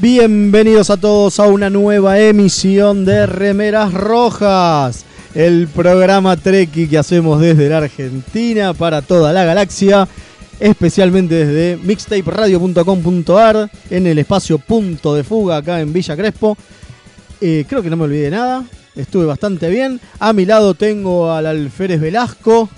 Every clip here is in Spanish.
Bienvenidos a todos a una nueva emisión de Remeras Rojas, el programa Treki que hacemos desde la Argentina para toda la galaxia, especialmente desde mixtaperadio.com.ar en el espacio Punto de Fuga acá en Villa Crespo. Eh, creo que no me olvidé de nada, estuve bastante bien. A mi lado tengo al Alférez Velasco.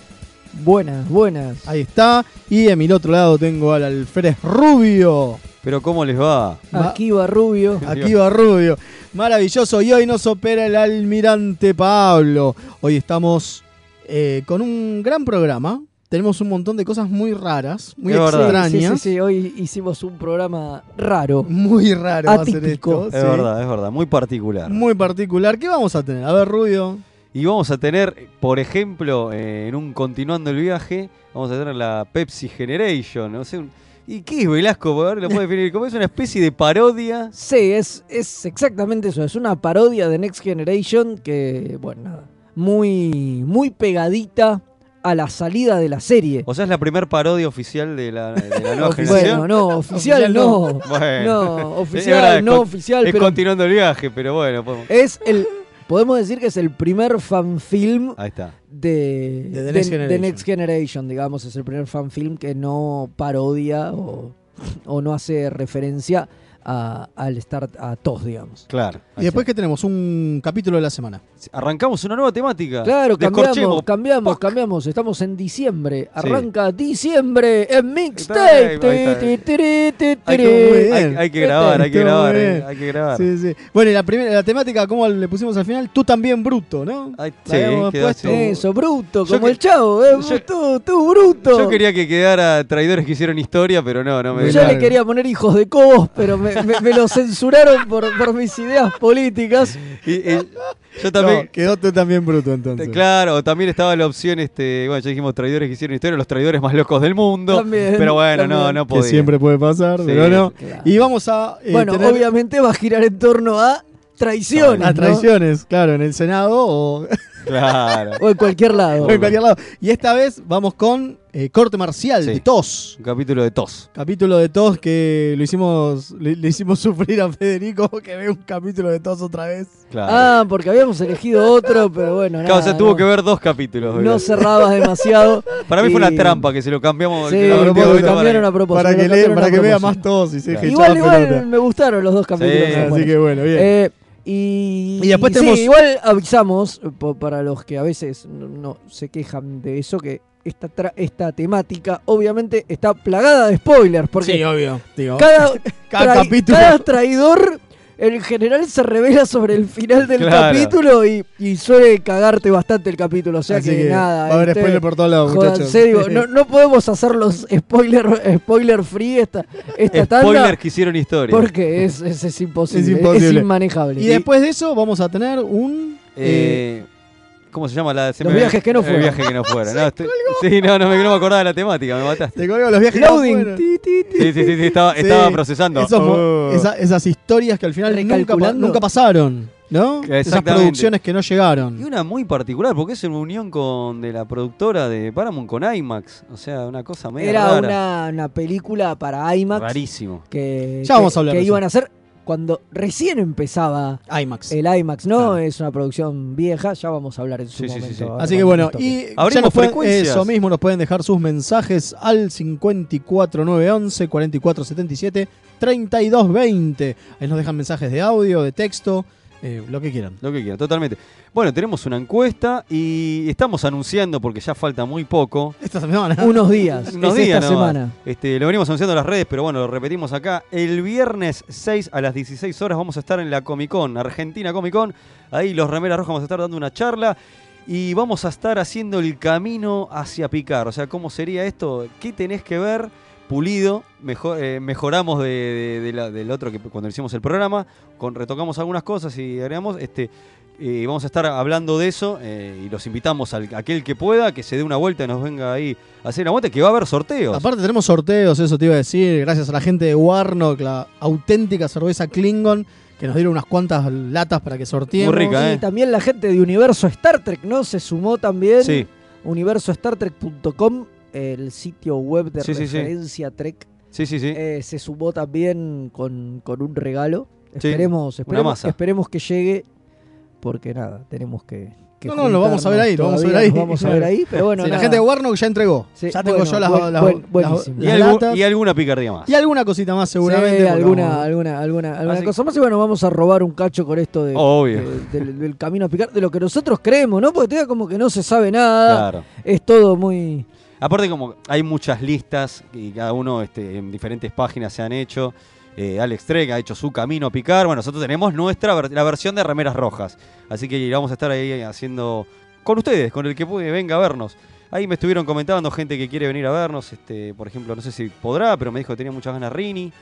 Buenas, buenas. Ahí está. Y a mi otro lado tengo al Alférez Rubio. Pero ¿cómo les va? Aquí va Rubio. Aquí va Rubio. Maravilloso. Y hoy nos opera el almirante Pablo. Hoy estamos eh, con un gran programa. Tenemos un montón de cosas muy raras, muy extrañas. Sí, sí, sí, hoy hicimos un programa raro. Muy raro va a ser Atípico. esto. Es sí. verdad, es verdad, muy particular. Muy particular. ¿Qué vamos a tener? A ver, Rubio. Y vamos a tener, por ejemplo, eh, en un continuando el viaje, vamos a tener la Pepsi Generation. No sé, un- ¿Y qué es Velasco? Ver, lo puede definir. Como es una especie de parodia. Sí, es, es exactamente eso. Es una parodia de Next Generation que, bueno, nada, muy, muy pegadita a la salida de la serie. O sea, es la primer parodia oficial de la, de la nueva generación. Bueno, no, oficial no. no. Bueno. Oficial, no oficial, es pero continuando el viaje, pero bueno. podemos- es el. Podemos decir que es el primer fanfilm Ahí está. de, De The de- Next de Generation. Next Generation, digamos, es el primer fanfilm que no parodia o, o no hace referencia a- al Start a TOS, digamos. Claro. Y después que tenemos un capítulo de la semana. Arrancamos una nueva temática. Claro, cambiamos, cambiamos, cambiamos. Estamos en diciembre. Sí. Arranca diciembre en Mixtape. Hay, hay que grabar, hay que grabar, eh, hay que grabar. Sí, sí. Bueno, y la primera, la temática, ¿cómo le pusimos al final? Tú también bruto, ¿no? Ay, quedó puesto. Eso, bruto, Yo como que- el chavo. eh, yo- tú, tú, bruto. Yo quería que quedara traidores que hicieron historia, pero no, no me Yo le quería poner hijos de Cobos, pero me, me- me lo censuraron por, por mis ideas políticas. Y- y yo también, No, quedó tú también bruto entonces. claro, también estaba la opción, este, bueno, ya dijimos traidores que hicieron historia, los traidores más locos del mundo. También, pero bueno, no, también. no que podía. siempre puede pasar, Sí, pero no. claro. Y vamos a eh, bueno, tener obviamente va a girar en torno a traiciones. a ¿no? traiciones, claro, en el Senado o, Claro. O en cualquier lado. o en cualquier lado. Y esta vez vamos con eh, Corte Marcial Sí. de TOS. Un capítulo de tos. Capítulo de TOS que lo hicimos, le, le hicimos sufrir a Federico que ve un capítulo de TOS otra vez. Claro. Ah, porque habíamos elegido otro, pero bueno, Claro, o nada, sea, tuvo no, que ver dos capítulos. no ¿verdad? cerrabas demasiado. Para mí fue una trampa que se lo cambiamos. Sí, que lo cambiaron a propósito. para que, le, para que vea más TOS y se Claro. Igual, igual me gustaron los dos capítulos. Sí, Así que bueno, bien. Eh, y, Y después sí, tenemos- igual avisamos, eh, po- para los que a veces no, no se quejan de eso, que esta, tra- esta temática obviamente está plagada de spoilers, porque obvio. Digo, cada, capítulo. cada traidor en general se revela sobre el final del Claro. capítulo y, y suele cagarte bastante el capítulo, o sea Así que, nada. Va a haber este, spoiler por todos lados, muchachos. Digo, no, no podemos hacer los spoiler, spoiler free esta, esta tanda Spoilers que hicieron historia. porque es, es, es imposible, Es es, imposible. inmanejable. Y después de eso vamos a tener un... eh, Eh, ¿Cómo se llama? La, se Los me- viajes que no El fueron. viaje que no fueron. No, estoy- sí, no, no me, no me acordaba de la temática, me mataste. Te colgo los viajes que no fueron. Sí, sí, sí, sí, estaba, Sí. estaba procesando. Esos Oh. esa- esas historias que al final nunca, pasaron, ¿no? Esas producciones que no Y llegaron. una muy particular, porque es una unión con de la productora de Paramount con IMAX. O sea, una cosa medio Era rara. una, una película para IMAX Rarísimo. que, Ya que- vamos a hablar que de eso. iban a hacer cuando recién empezaba IMAX. el IMAX, ¿no? Claro. Es una producción vieja, ya vamos a hablar en su Sí, sí, sí, momento. sí. Así que bueno, y Abrimos ya nos pueden- frecuencias. eso mismo, nos pueden dejar sus mensajes al 54911 4477 3220. Ahí nos dejan mensajes de audio, de texto, eh, lo que quieran. Lo que quieran, totalmente. Bueno, tenemos una encuesta y estamos anunciando, porque ya falta muy poco, Esta semana. Unos días, unos es días esta nomás. semana. Este, lo venimos anunciando en las redes, pero bueno, lo repetimos acá. El viernes 6 a las 16 horas vamos a estar en la Comic Con, Argentina Comic Con. Ahí los Remeras Rojas vamos a estar dando una charla y vamos a estar haciendo el camino hacia picar. O sea, ¿cómo sería esto? ¿Qué tenés que ver? Pulido, mejor, eh, mejoramos de, de- de la- del otro que cuando hicimos el programa, con, retocamos algunas cosas y agregamos. Este, eh, vamos a estar hablando de eso eh, y los invitamos a aquel que pueda que se dé una vuelta y nos venga ahí a hacer una vuelta, que va a haber sorteos. Aparte tenemos sorteos, eso te iba a decir, gracias a la gente de Warnock, la auténtica cerveza Klingon, que nos dieron unas cuantas latas para que sorteemos. Muy rica, Y ¿eh? también la gente de Universo Star Trek, ¿no? Se sumó también. Sí. Universostartrek.com, el sitio web de Sí, sí, sí. referencia Trek. Sí, sí, sí. Eh, se sumó también con, con un regalo. Esperemos, esperemos, esperemos que llegue, porque nada, tenemos que. que No, no, lo vamos a ver ahí, lo vamos a ver ahí. Vamos a ver ahí, pero bueno. Sí, la gente de Warnock ya entregó. Sí, ya tengo bueno, yo las, buen- las- buen- las-. Y, las algu- latas. y alguna picardía más. Y alguna cosita más seguramente. alguna, vamos- alguna, alguna, alguna, Así- cosa más. Y bueno, vamos a robar un cacho con esto de, Obvio. de- del, del camino a picar, de lo que nosotros creemos, ¿no? Porque todavía como que no se sabe nada. Claro. Es todo muy. Aparte como hay muchas listas y cada uno este, en diferentes páginas se han hecho. Eh, Alex Trek ha hecho su camino a picar. Bueno, nosotros tenemos nuestra la versión de remeras rojas. Así que vamos a estar ahí haciendo con ustedes, con el que venga a vernos. Ahí me estuvieron comentando gente que quiere venir a vernos. Este, por ejemplo, no sé si podrá, pero me dijo que tenía muchas ganas Rini.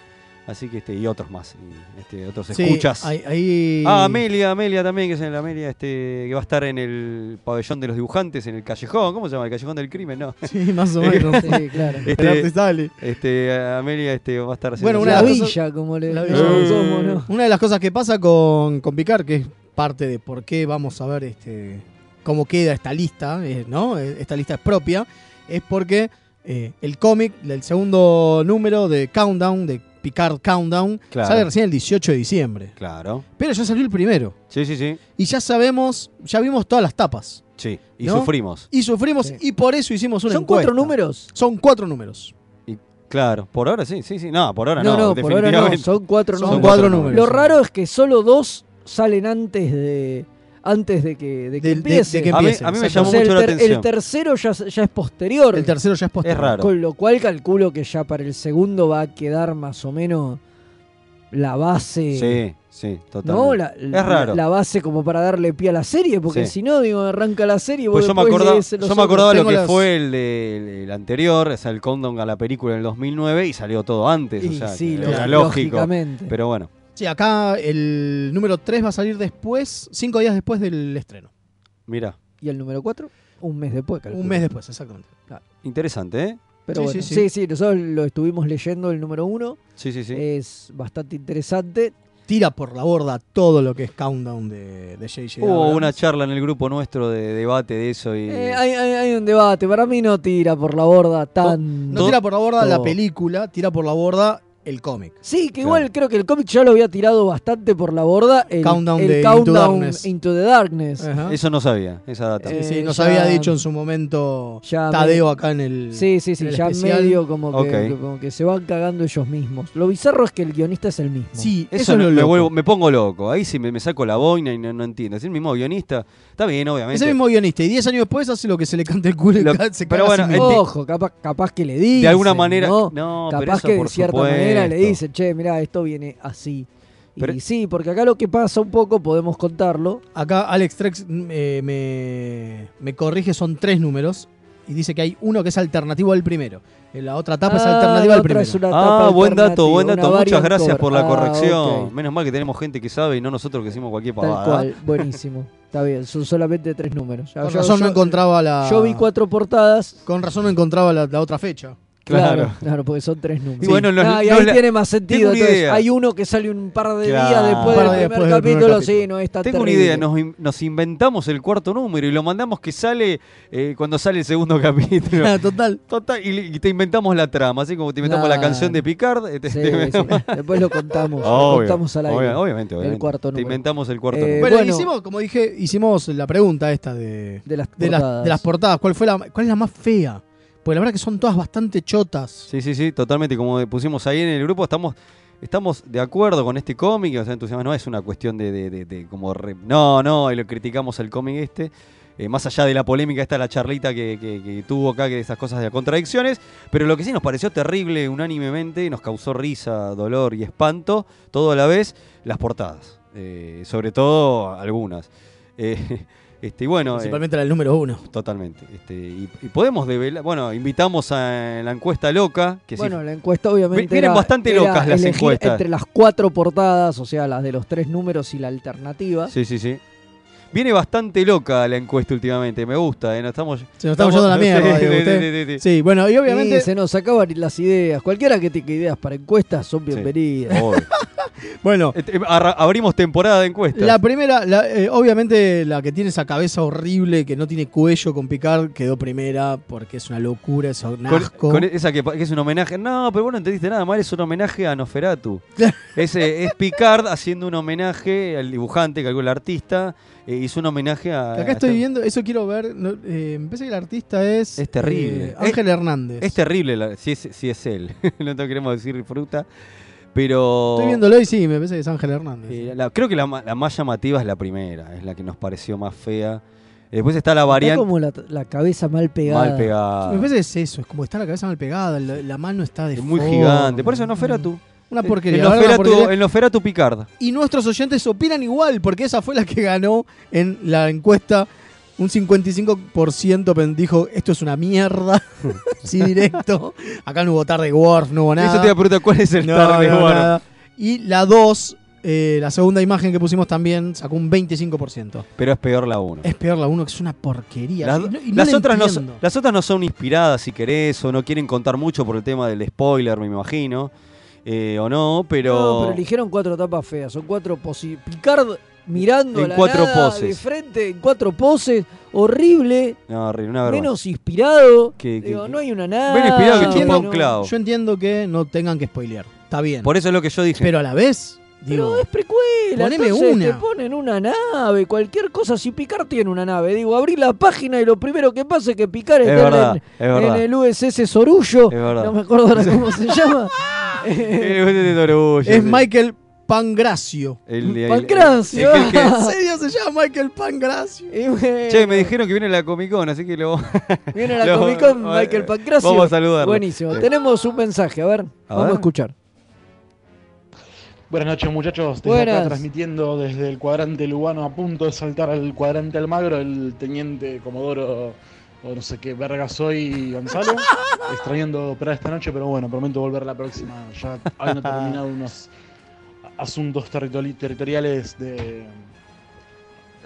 Así que este, y otros más. y, este, otros Sí, escuchas. Ah, Amelia, Amelia también, que es en la Amelia, este, que va a estar en el pabellón de los dibujantes, en el callejón, ¿cómo se llama? El callejón del crimen, ¿no? Sí, más o menos. Sí, claro. El Este, sale. este, Amelia este, va a estar haciendo Bueno, una la villa, como le la villa. Eh. ¿no? Una de las cosas que pasa con, con Picard, que es parte de por qué vamos a ver este cómo queda esta lista, eh, ¿no? Eh, Esta lista es propia, es porque eh, el cómic del segundo número de Countdown, de Picard Countdown, Claro. sale recién el 18 de diciembre. Claro. Pero ya salió el primero. Sí, sí, sí. Y ya sabemos, ya vimos todas las tapas. Sí. Y ¿No? sufrimos. Y sufrimos, Sí. y por eso hicimos una ¿Son encuesta. cuatro números? Son cuatro números. Claro. Por ahora sí, sí, sí. No, por ahora no. No, no, por ahora no, definitivamente. son cuatro Son números. cuatro cuatro números. Lo raro es que solo dos salen antes de antes de que, de que De- empiece. de que A mí, empiece, a mí me llamó O sea, mucho el, la atención. el tercero ya, ya es posterior. El tercero ya es posterior. Es raro. Con lo cual calculo que ya para el segundo va a quedar más o menos la base. Sí, sí, totalmente. ¿No? La, Es raro. La, base como para darle pie a la serie, porque Sí. si no, digo, arranca la serie Pues yo me, acordaba, yo me acordaba lo que las- fue el, de- el- el anterior, o sea, el countdown a la película en el 2009 y salió todo antes. Y o sea, sí, era lógico. lógicamente. Pero bueno, Sí, acá el número 3 va a salir después, cinco días después del estreno. mira, ¿Y el número 4? Un mes después, calculo. Un mes después, exactamente. interesante, ¿eh? Pero Sí, bueno, sí, sí, sí. sí, nosotros lo estuvimos leyendo el número 1. Sí, sí, sí. Es bastante interesante. Tira por la borda todo lo que es Countdown de, de J.J. Hubo Abrams. una charla en el grupo nuestro de debate de eso y... Eh, hay, hay- hay un debate. Para mí no tira por la borda tan. No tira por la borda la película, tira por la borda el cómic. Sí, que igual creo que el cómic ya lo había tirado bastante por la borda. El Countdown el de Into Countdown Darkness. Into the Darkness. Ajá. Eso no sabía, esa data. Sí, Eh, sí, nos ya- había dicho en su momento ya Tadeo acá en el. Sí, sí, sí, el ya especial. medio como que, como que se van cagando ellos mismos. Lo bizarro es que el guionista es el mismo. Sí, eso, Eso es no- lo me, loco. vuelvo- me pongo loco. Ahí sí me, me saco la boina y no, no entiendo. Es el mismo guionista. Está bien, obviamente. Ese mismo guionista. Y 10 años después hace lo que se le cante el culo y Lo- se pero bueno, mismo. Ojo, capaz, capaz que le dicen. de alguna manera. ¿no? No, pero Capaz eso que de por cierta manera le supuesto. dicen, che, mirá, esto viene así. Pero- y sí, porque acá lo que pasa un poco, podemos contarlo. Acá Alex Trex eh, me, me corrige, son tres números. Y dice que hay uno que es alternativo al primero. En La otra etapa es Ah, alternativa la al primero. es Ah, tapa buen dato, alternativa, buen dato. Muchas gracias por la Ah, corrección. Menos mal que tenemos gente que sabe y no nosotros que decimos cualquier Tal pavada. cual, buenísimo. Está bien, son solamente tres números. Con yo- razón no encontraba la. Yo vi cuatro portadas. Con razón no encontraba la, la otra fecha. Claro, Claro. claro, porque son tres números. Y bueno, nos- Ah, y nos ahí la- tiene más sentido. Entonces, idea. hay uno que sale un par de días después del de primer después del primer capítulo. Sí, no está Tengo una idea, nos, in- nos inventamos el cuarto número y lo mandamos que sale eh, cuando sale el segundo capítulo. Ah, Total. Total, y, y te inventamos la trama, así como te inventamos la canción de Picard. eh, te- Sí, te sí. inventamos- Después lo contamos. lo contamos al aire. obvia- obviamente, obviamente. cuarto Te número. inventamos el cuarto Eh, número. Bueno, bueno. hicimos, como dije, hicimos la pregunta esta de, De las de, las, portadas. de las portadas. ¿Cuál, fue la, ¿Cuál es la más fea? Pues la verdad que son todas bastante chotas. Sí, sí, sí, totalmente. Como pusimos ahí en el grupo, estamos, estamos de acuerdo con este cómic. O sea, entusiasmo no es una cuestión de, de- de- como. re- no, no, y lo criticamos al cómic este. Eh, más allá de la polémica, esta la charlita que, tuvo acá, que de esas cosas de contradicciones. Pero lo que sí nos pareció terrible unánimemente, nos causó risa, dolor y espanto, todo a la vez, las portadas. Eh, sobre todo algunas. Eh, este, y bueno. eh, Principalmente la del número uno. Totalmente. Este, y, y podemos develar, bueno, invitamos a la encuesta loca, que sí- Bueno, la encuesta obviamente. Vienen era- bastante era locas las encuestas. Entre las cuatro portadas, o sea, las de los tres números y la alternativa. sí, sí, sí. Viene bastante loca la encuesta últimamente, me gusta, ¿eh? Nos estamos, Se nos estamos yendo a la mierda. Sí, digo, sí, usted. sí, sí, sí. Sí, bueno, y obviamente. Se nos acaban las ideas. Cualquiera que tenga ideas para encuestas son bienvenidas. Bueno, Este, arra- Abrimos temporada de encuestas. la primera, la- eh, obviamente la que tiene esa cabeza horrible que no tiene cuello con picar quedó primera porque es una locura, es un asco. con esa que, es un homenaje. No, pero vos no entendiste nada mal, es un homenaje a Noferatu. Es Picard haciendo un homenaje al dibujante, que algo el artista, eh, hizo un homenaje a. Acá estoy a- viendo, eso quiero ver. no, eh, me parece que el artista es. Es terrible. eh, Ángel Hernández. Es terrible la- si, es, si es él. no te queremos decir fruta. Pero. Estoy viéndolo y sí, me parece que es Ángel Hernández. eh, la- creo que la, ma- la más llamativa es la primera, es la que nos pareció más fea. Después está la Está variante como la, la cabeza mal pegada. mal pegada. Me parece que es eso, es como está la cabeza mal pegada, la, la mano está de Es muy forma. gigante. Por eso no tú. Una porquería. El la verdad, una porquería. el Noferatu Picard. Y nuestros oyentes opinan igual, porque esa fue la que ganó en la encuesta. Un 55% pen- dijo, esto es una mierda. sí, directo. Acá no hubo tarde Worf, no hubo nada. Eso te iba a preguntar cuál es el No, tarde no, bueno. nada. Y la 2, eh, la segunda imagen que pusimos también, sacó un 25%. Pero es peor la 1. Es peor la 1, que es una porquería. Las, Y no- y no las la otras no las otras no son inspiradas, si querés, o no quieren contar mucho por el tema del spoiler, me imagino. eh, o no, pero. No, pero eligieron cuatro tapas feas. Son cuatro posi Picard mirando En a la cuatro nada poses. de frente, en cuatro poses. Horrible. No, horrible, una vergüenza. Menos inspirado. Que- que- Digo, no hay una nada. Menos inspirado que chupa un clavo. Yo entiendo que no tengan que spoilear. Está bien. Por eso es lo que yo dije. Pero a la vez, Pero digo, es precuela. poneme entonces una. Te ponen una nave, cualquier cosa. Si Picard tiene una nave, digo, abrí la página y lo primero que pasa es que Picard es está verdad, en, es verdad. en el USS Sorullo. No me acuerdo ahora cómo se llama. Es. Michael Pangracio. El- el- Pancracio. el- el que- ¿En serio se llama Michael Pangracio? Bueno, Che, me dijeron que viene la Comic Con, así que lo. Viene la lo- Comic Con eh, Michael Pancracio. Vamos a saludarlo. Buenísimo. Sí. Tenemos un mensaje, a ver, A vamos ver. a escuchar. Buenas noches muchachos, desde Buenas. acá transmitiendo desde el cuadrante Lugano a punto de saltar al cuadrante Almagro, el teniente Comodoro o no sé qué verga soy Gonzalo, extrañando operar esta noche, pero bueno, prometo volver la próxima, ya habiendo terminado unos asuntos territori- territoriales de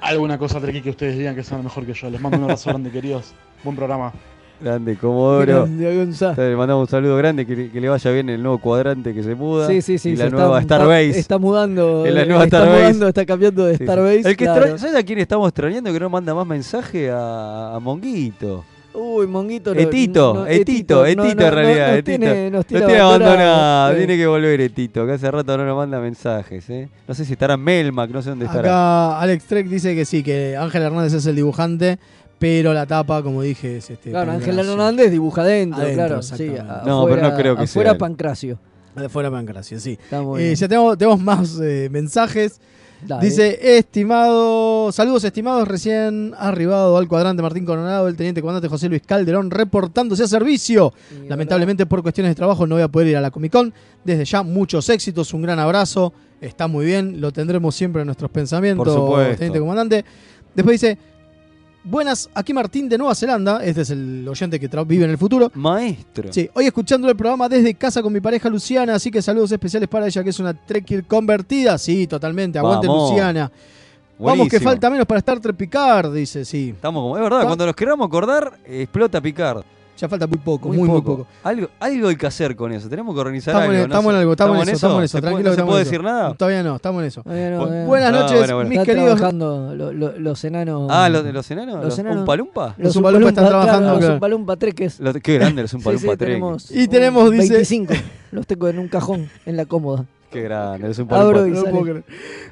alguna cosa trequi que ustedes digan que son mejor que yo. Les mando un abrazo grande queridos, buen programa. Grande, Comodoro. Le mandamos un saludo grande, que, que le vaya bien el nuevo cuadrante que se muda. Sí, sí, sí. Y la nueva está, Starbase. Está, está mudando. En la nueva está Starbase. mudando, está cambiando de Sí, sí. Starbase. El que claro. ¿Sabes a quién estamos extrañando que no manda más mensaje? A, a Monguito. Uy, Monguito. no- Etito, no- Etito, Etito no- en no- realidad, nos Etito. tiene- nos tiene tiene abandonado, tiene que volver Etito, que hace rato no nos manda mensajes. ¿eh? No sé si estará Melmac, no sé dónde estará. Acá Alex Trek dice que sí, que Ángel Hernández es el dibujante, pero la tapa, como dije, es este. Claro, Ángel. Hernández dibuja adentro, Adentro, claro. Sí. No, pero no creo que sea Afuera él. Pancracio. De fuera Pancracio, sí. Eh, bien. ya tenemos, tenemos más eh, mensajes. Dale. Dice, estimado, saludos estimados, recién arribado al cuadrante Martín Coronado, el teniente comandante José Luis Calderón, reportándose a servicio. Y Lamentablemente por cuestiones de trabajo no voy a poder ir a la Comic Con. Desde ya, muchos éxitos, un gran abrazo, está muy bien, lo tendremos siempre en nuestros pensamientos, Por supuesto. teniente comandante. Después dice, buenas, aquí Martín de Nueva Zelanda, este es el oyente que vive en el futuro. Maestro. Sí, hoy escuchando el programa desde casa con mi pareja Luciana, así que saludos especiales para ella, que es una Trekkie convertida. Sí, totalmente, aguante Vamos. Luciana. Vamos que falta menos para Star Trek Picard, dice, sí. Estamos como, es verdad, cuando nos queramos acordar, explota Picard. Ya falta muy poco, muy, muy poco. Algo, algo hay que hacer con eso. Tenemos que organizar Estamos en, algo. no estamos sé. en algo, estamos, en eso, estamos en eso. ¿Se puede- Tranquilo, ¿No se puede decir nada? Todavía no, estamos en eso. Todavía no, Bu- todavía no. Buenas No, noches, bueno, bueno. mis Están queridos. trabajando lo- lo- los enanos. Ah, ¿los, los enanos? Los ¿Los, enanos. Umpalumpa? Los Umpalumpa están claro, trabajando, Los claro. Umpalumpa treques. Los- qué grande los Sí, Umpalumpa sí, Trek. tenemos Y tenemos, dice- 25. Los tengo en un cajón, en la cómoda. Qué grande Abro y No sale. puedo creer.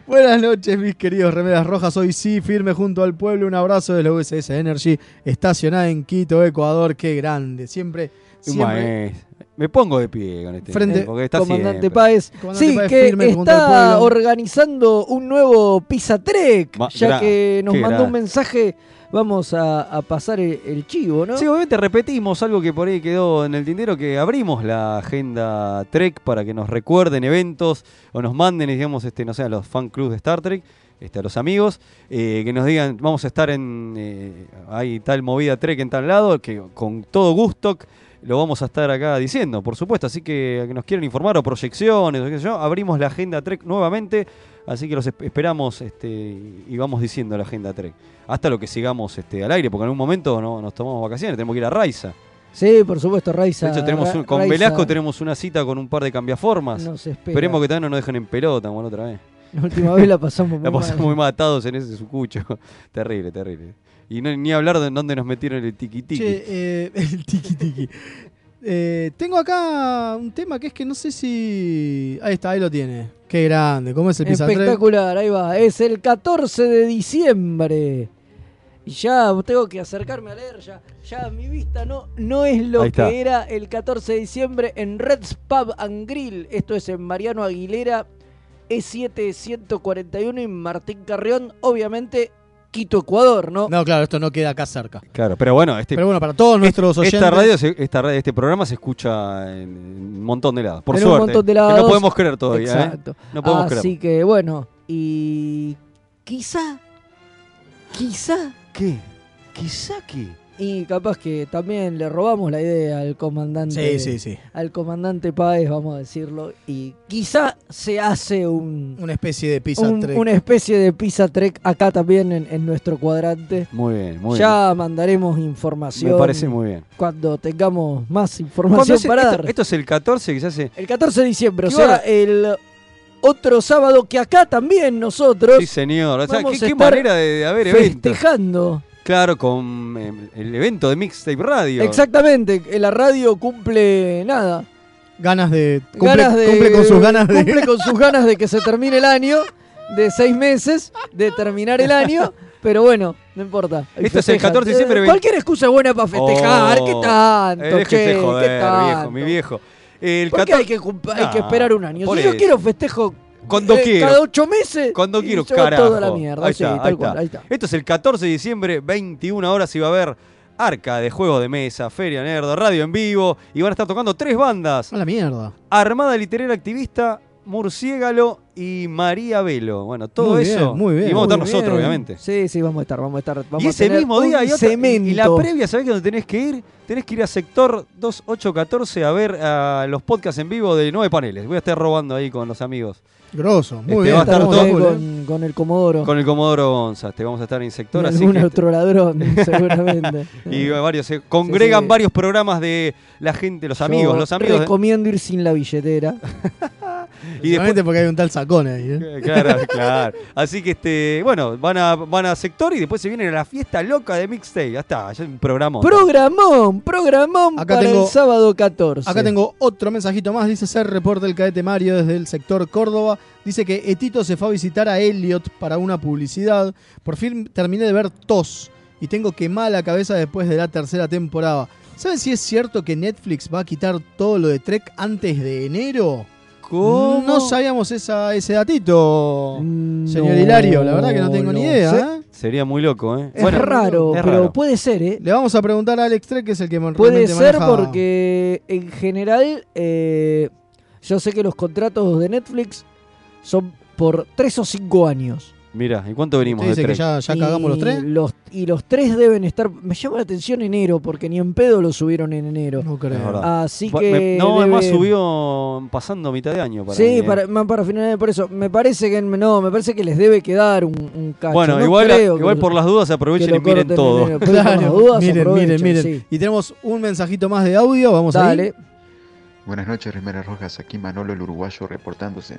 Buenas noches, mis queridos remeras rojas. Hoy sí, firme junto al pueblo. Un abrazo de la USS Energy, estacionada en Quito, Ecuador. Qué grande. Siempre, Un siempre. Me pongo de pie con este. Frente- porque está Comandante. Páez. Sí, Páez que firme está organizando un nuevo Pizza Trek. Ma- ya que nos mandó un mensaje. Vamos a, a pasar el, el chivo, ¿no? Sí, obviamente repetimos algo que por ahí quedó en el tintero, que abrimos la agenda Trek para que nos recuerden eventos o nos manden, digamos, este, no sé, a los fan clubs de Star Trek, este, a los amigos, eh, que nos digan, vamos a estar en, eh, hay tal movida Trek en tal lado, que con todo gusto lo vamos a estar acá diciendo, por supuesto, así que, que nos quieren informar o proyecciones, o qué sé yo, abrimos la agenda Trek nuevamente, así que los esp- esperamos este, y vamos diciendo la agenda Trek. Hasta lo que sigamos este, al aire, porque en algún momento no, nos tomamos vacaciones, tenemos que ir a Raiza. Sí, por supuesto, Raiza. De hecho, tenemos un- con Raiza Velasco tenemos una cita con un par de cambiaformas. Nos. Esperemos que también no nos dejen en pelota, la otra vez. La última vez la pasamos muy La pasamos mal. muy matados en ese sucucho. terrible, terrible. Y no- ni hablar de dónde nos metieron el tiqui. Che, eh, el tiki tiki. Eh, tengo acá un tema que es que no sé si. Ahí está, ahí lo tiene. Qué grande. ¿Cómo es el Pizza Trek? Espectacular, ahí va. Es el 14 de diciembre. Y ya tengo que acercarme a leer, ya, ya mi vista no, no es lo que era el 14 de diciembre en Red's Pub and Grill. Esto es en Mariano Aguilera, E E7 141 y Martín Carrión, obviamente Quito, Ecuador, ¿no? No, claro, esto no queda acá cerca. Claro, pero bueno, este, Pero bueno, para todos nuestros oyentes. esta radio, se- esta radio, este programa se escucha en, un montón de lados. Por En un suerte. montón de Que no lados. podemos creer todavía, ¿eh? Exacto. No podemos Así que bueno, y quizá, quizá, ¿Qué? ¿Quizá qué? Y capaz que también le robamos la idea al comandante, Sí, sí, sí. al comandante Páez, vamos a decirlo, y quizá se hace un, Una especie de Pizza un- Trek. una especie de pizza trek acá también en, en nuestro cuadrante. Muy bien, muy ya mandaremos bien. información Me parece muy bien. cuando tengamos más ¿Cuándo información es- para esto, dar. esto es el 14 que se hace. El 14 de diciembre, o ¿Qué sea, hora? el otro sábado que acá también nosotros Sí, señor. O sea, vamos qué, a qué manera de, de haber eventos. festejando. Claro, con eh, el evento de Mixtape Radio. Exactamente, que la radio cumple nada. Ganas de. Cumple, ganas de, cumple con sus ganas de. cumple con sus ganas de que se termine el año, de seis meses, de terminar el año. Pero bueno, no importa. Esto es el festejan. 14 de diciembre, Eh, Cualquier excusa es buena para festejar. Oh, ¿Qué tanto? Eh, che? ¿Qué joder, viejo, tanto? mi viejo. El ¿Por qué 14 hay que, hay que esperar un año? Si yo quiero festejo Cuando eh, quiero. cada ocho meses. Cuando y quiero, carajo. toda la mierda. Ahí sí, está, ahí cual, está. ahí está. Esto es el 14 de diciembre, 21 horas, y va a haber arca de juegos de mesa, feria nerdo, radio en vivo, y van a estar tocando tres bandas. A la mierda. Armada Literaria Activista, Murciégalo y María Velo. Bueno, todo Muy eso. muy bien. Y vamos a estar nosotros, bien. obviamente. Sí, sí, vamos a estar, vamos a estar. Vamos y a ese tener mismo día hay otra, y- y la previa, ¿sabés dónde tenés que ir? Tenés que ir a sector 2814 a ver a los podcasts en vivo de nueve paneles. Voy a estar robando ahí con los amigos. Grosso. Muy Este, bien. va a estar todo con, con el Comodoro. Con el Comodoro Gonzas. Te vamos a estar en sector, así algún que. otro ladrón, seguramente. Y varios, se congregan sí. varios programas de la gente, los amigos, Yo los amigos. de- Recomiendo ir sin la billetera. y después, porque hay un tal sacón ahí. ¿eh? Claro, claro. Así que este, bueno, van a, van a sector y después se vienen a la fiesta loca de Mixtape. Ya está, ya es un programa. Programón, programón Acá para tengo- el sábado 14. Acá tengo otro mensajito más. Dice ser reporte del cadete Mario desde el sector Córdoba. Dice que Etito se fue a visitar a Elliot para una publicidad. Por fin terminé de ver TOS y tengo quemada la cabeza después de la tercera temporada. ¿Saben si es cierto que Netflix va a quitar todo lo de Trek antes de enero? ¿Cómo? No sabíamos esa, ese datito, Mm, señor Hilario. La verdad que no tengo ni idea. sé. ¿eh? Sería muy loco, ¿eh? Es raro, es pero raro. puede ser, ¿eh? Le vamos a preguntar a Alex Trek, que es el que Puede ser maneja- porque en general eh, yo sé que los contratos de Netflix son por tres o cinco años. Mira, ¿y cuánto venimos ¿Usted de dice que ya, ya cagamos los Y tres? Los, y los tres deben estar. Me llama la atención enero, porque ni en pedo lo subieron en enero. No Es creo. verdad. Así que. me- no, debe- además subió pasando mitad de año. Para mí, sí, eh. para, más para finales, por eso. Me parece que no, me parece que les debe quedar un, un cacho. Bueno, No igual, creo que igual lo- por las dudas que aprovechen lo y miren corten en todo. enero, pero por las Claro, dudas miren, miren, aprovechen, miren. sí. Y tenemos un mensajito más de audio, vamos a Dale. Buenas noches, Remeras Rojas. Aquí Manolo el Uruguayo reportándose.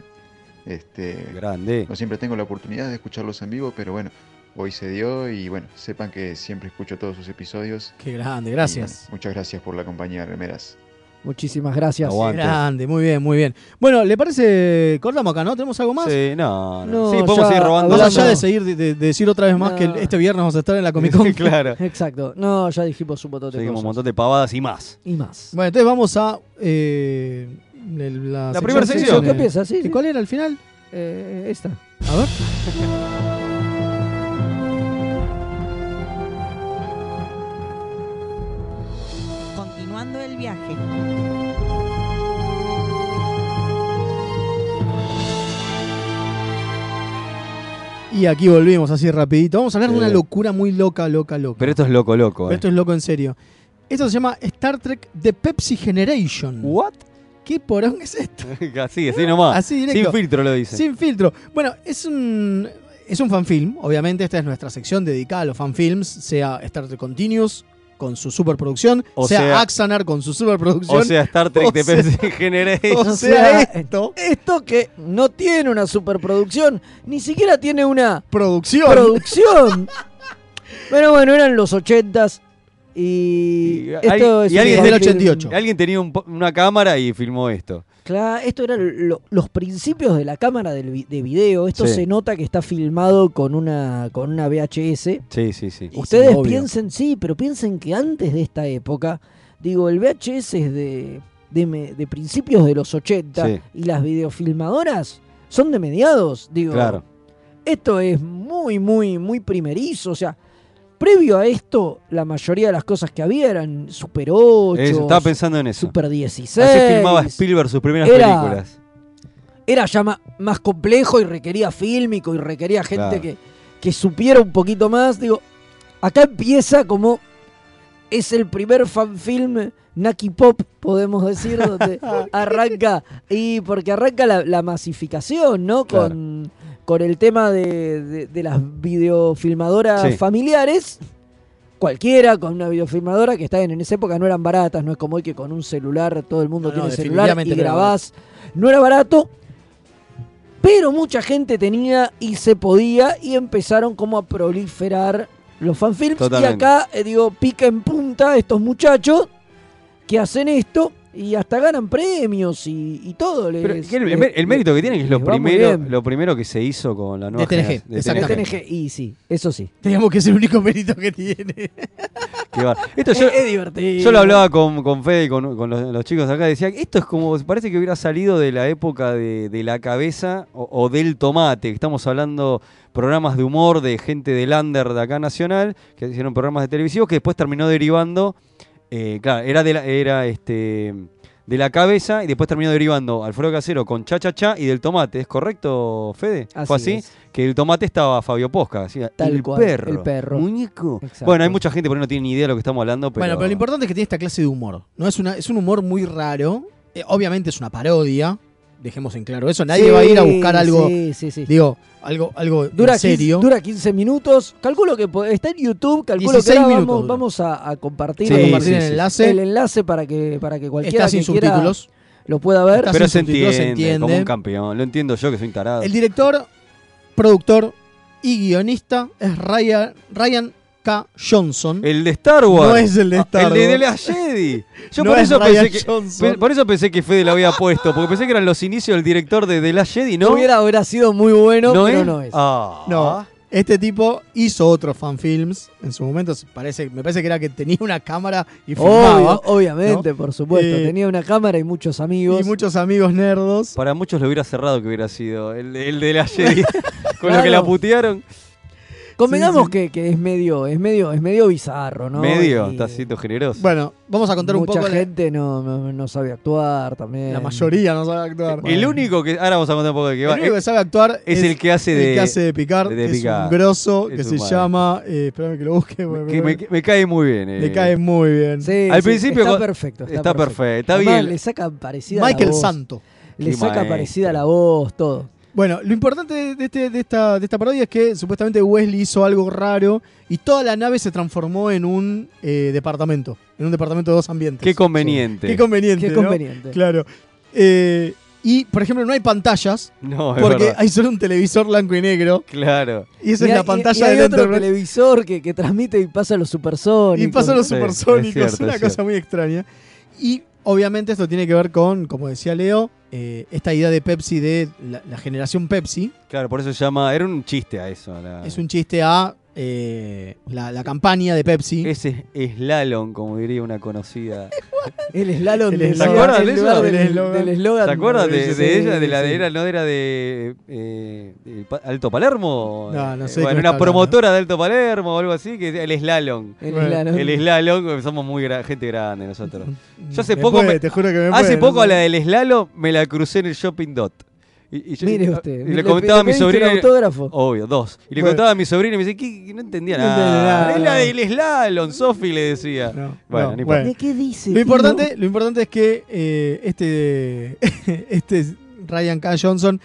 Este, Grande. no siempre tengo la oportunidad de escucharlos en vivo, pero bueno, hoy se dio y bueno, sepan que siempre escucho todos sus episodios. Qué grande, Y, gracias. bueno, muchas gracias por la compañía, Remeras. Muchísimas gracias. Aguante. Grande, muy bien, muy bien. Bueno, ¿le parece? Cortamos acá, ¿no? ¿Tenemos algo más? Sí, no, no. No, sí, podemos ya seguir robando. Más allá de seguir de, de- de decir otra vez más No. que este viernes vamos a estar en la Comic Con. claro. Exacto. No, ya dijimos un montón de Seguimos un cosas. montón de pavadas y más. Y más. Bueno, entonces vamos a eh, el- la, La primera Sí, sección. ¿Qué empieza? Sí, ¿Y sí. cuál era al final? Eh, esta. A ver. Continuando el viaje. Y aquí volvimos así rapidito. Vamos a hablar de Sí. una locura muy loca, loca, loca. Pero esto es loco, loco. Pero eh. esto es loco en serio. Esto se llama Star Trek The Pepsi Generation. ¿What? ¿Qué porón es esto? Así, así nomás. Así directo. Sin filtro lo dice. Sin filtro. Bueno, es un, es un fanfilm. Obviamente, esta es nuestra sección dedicada a los fanfilms, sea Star Trek Continuous con su superproducción, O sea, sea- Axanar con su superproducción, O sea, Star Trek de Generation. o sea, esto, Esto que no tiene una superproducción, ni siquiera tiene una producción. producción. Pero bueno, eran los ochentas y, Y esto y alguien del fanfilm- 88. Alguien tenía un una cámara y filmó esto. Claro, esto eran lo- los principios de la cámara de video. Esto Sí. se nota que está filmado con una con una VHS. Sí, sí, sí. Ustedes sí, obvio. piensen, sí, pero piensen que antes de esta época, digo, el VHS es de, de, principios de los 80 Sí. y las videofilmadoras son de mediados. Digo, Claro. esto es muy, muy, muy primerizo. O sea, previo a esto, la mayoría de las cosas que había eran Super 8, Eso, estaba pensando en eso. Super 16. Así filmaba Spielberg sus primeras Era- películas. Era ya más complejo y requería fílmico y requería gente Claro. que, que supiera un poquito más. Digo, acá empieza como es el primer fanfilm Naki Pop, podemos decir, donde arranca, y porque arranca la, la masificación, ¿no? Claro. Con, con el tema de, de- de las videofilmadoras Sí. familiares. Cualquiera con una videofilmadora que está en, en esa época no eran baratas, no es como hoy que con un celular todo el mundo No, no, tiene celular y grabás. No era barato, pero mucha gente tenía y se podía y empezaron como a proliferar los fanfilms. Totalmente. Y acá, eh, digo, pica en punta estos muchachos que hacen esto y hasta ganan premios y, y todo. les- Pero el, les- el- el mérito que tienen es que es lo primero, lo primero que se hizo con la nueva De TNG, de De. TNG, y sí, eso sí. Digamos que es el único mérito que tiene. Esto yo, es, es divertido. yo lo hablaba con, con Fede y con, con los, los chicos acá. Decía, esto es como, parece que hubiera salido de la época de, de la cabeza o, o del tomate. que Estamos hablando programas de humor de gente del under de acá nacional, que hicieron programas de televisión, que después terminó derivando. Eh, claro, era de la, era este de la cabeza y después terminó derivando Alfredo Casero con Cha Cha Cha y del tomate. ¿Es correcto, Fede? ¿Fue así? es. Que el tomate estaba Fabio Posca. decía, Tal el cual, perro. el perro. Muñeco. Exacto. Bueno, hay mucha gente por ahí no tiene ni idea de lo que estamos hablando, pero. Bueno, pero lo importante es que tiene esta clase de humor. ¿no? Es, una, es un humor muy raro. Eh, obviamente es una parodia. Dejemos en claro eso. Nadie Sí, va a ir a buscar algo, Sí, sí, sí. digo, algo, algo Dura serio. 15, dura 15 minutos. Calculo que está en YouTube. Calculo 16 que ahora minutos vamos, a, a compartir, Sí, Voy a el, compartir sí, el sí. enlace. el enlace para que, para que cualquiera Está sin que quiera subtítulos. lo pueda ver. Está pero se entiende, se entiende. como un campeón. Lo entiendo yo que soy un tarado. El director, productor y guionista es Ryan, Ryan K. Johnson. El de Star Wars. No es el de Ah, Star El de, de Wars. la Jedi. Yo No por es eso Ryan pensé que. Johnson. Por eso pensé que Fede lo había puesto. Porque pensé que eran los inicios del director de The Last Jedi, ¿no? Hubiera, hubiera sido muy bueno, ¿No pero es? no es. Ah. No, este tipo hizo otros fanfilms. En su momento parece, me parece que era que tenía una cámara y filmaba. Obvio, obviamente, por supuesto. Eh, Tenía una cámara y muchos amigos. Y muchos amigos nerdos. Para muchos lo hubiera cerrado que hubiera sido el, el de la Jedi. Con lo que la putearon. Convengamos sí. Que, que es medio, es medio, es medio bizarro, ¿no? Medio, Y está siendo generoso. Bueno, vamos a contar un mucha poco. la- gente no, no, no sabe actuar también. La, mayoría no sabe actuar. el único que. Ahora vamos a contar un poco de qué El va. único que sabe actuar es el que hace el de- que hace de Picard, de que es Picard. un grosso Es que un se llama. Eh, espérame que lo busque. que me, me cae muy bien. le eh. cae muy bien. Sí, Al sí, principio está perfecto. Está, Está perfecto, está Además, bien. Le saca parecida la Michael voz. Santo. Le Qué saca maestro. parecida la voz, todo. Bueno, lo importante de, este- de esta, de esta parodia es que supuestamente Wesley hizo algo raro y toda la nave se transformó en un eh, departamento, en un departamento de dos ambientes. Qué conveniente. Qué conveniente. Qué ¿no? conveniente. Claro. Eh, y, por ejemplo, no hay pantallas no, es porque verdad. hay solo un televisor blanco y negro Claro. y esa Y es hay- la pantalla del otro televisor que, que transmite y pasa los supersónicos. Y pasan los Sí, supersónicos, es cierto, una es cosa muy extraña. Y obviamente esto tiene que ver con, como decía Leo, eh, esta idea de Pepsi, de la, la generación Pepsi, Claro, por eso se llama. Era un chiste a eso. la- es un chiste a eh, la, la campaña de Pepsi. Ese slalom, como diría una conocida. El slalom El de eslogan. ¿Se acuerdan de eso? del El eslogan. del eslogan. ¿Se acuerdan de, ella? De la de era, no era de, eh, de Alto Palermo. No, no sé Eh, qué Bueno, una promotora de Alto Palermo o algo así, que el slalom. El Bueno, slalom. El slalom, somos muy gra- gente grande nosotros. Yo hace Me poco puede, me- te juro que me Hace puede, poco no a sé. la del slalom me la crucé en el Shopping Dot. Y, y yo- Mire y usted. le comentaba a mi un autógrafo? Obvio, dos. Y le Bueno. contaba a mi sobrina y me dice, ¿qué? ¿Qué? No entendía No nada. nada. Es la del slalom, Sofi le decía. No, Bueno, no, ni importa. ¿De qué dice? Lo importante, lo importante es que eh, este, este Ryan K. Johnson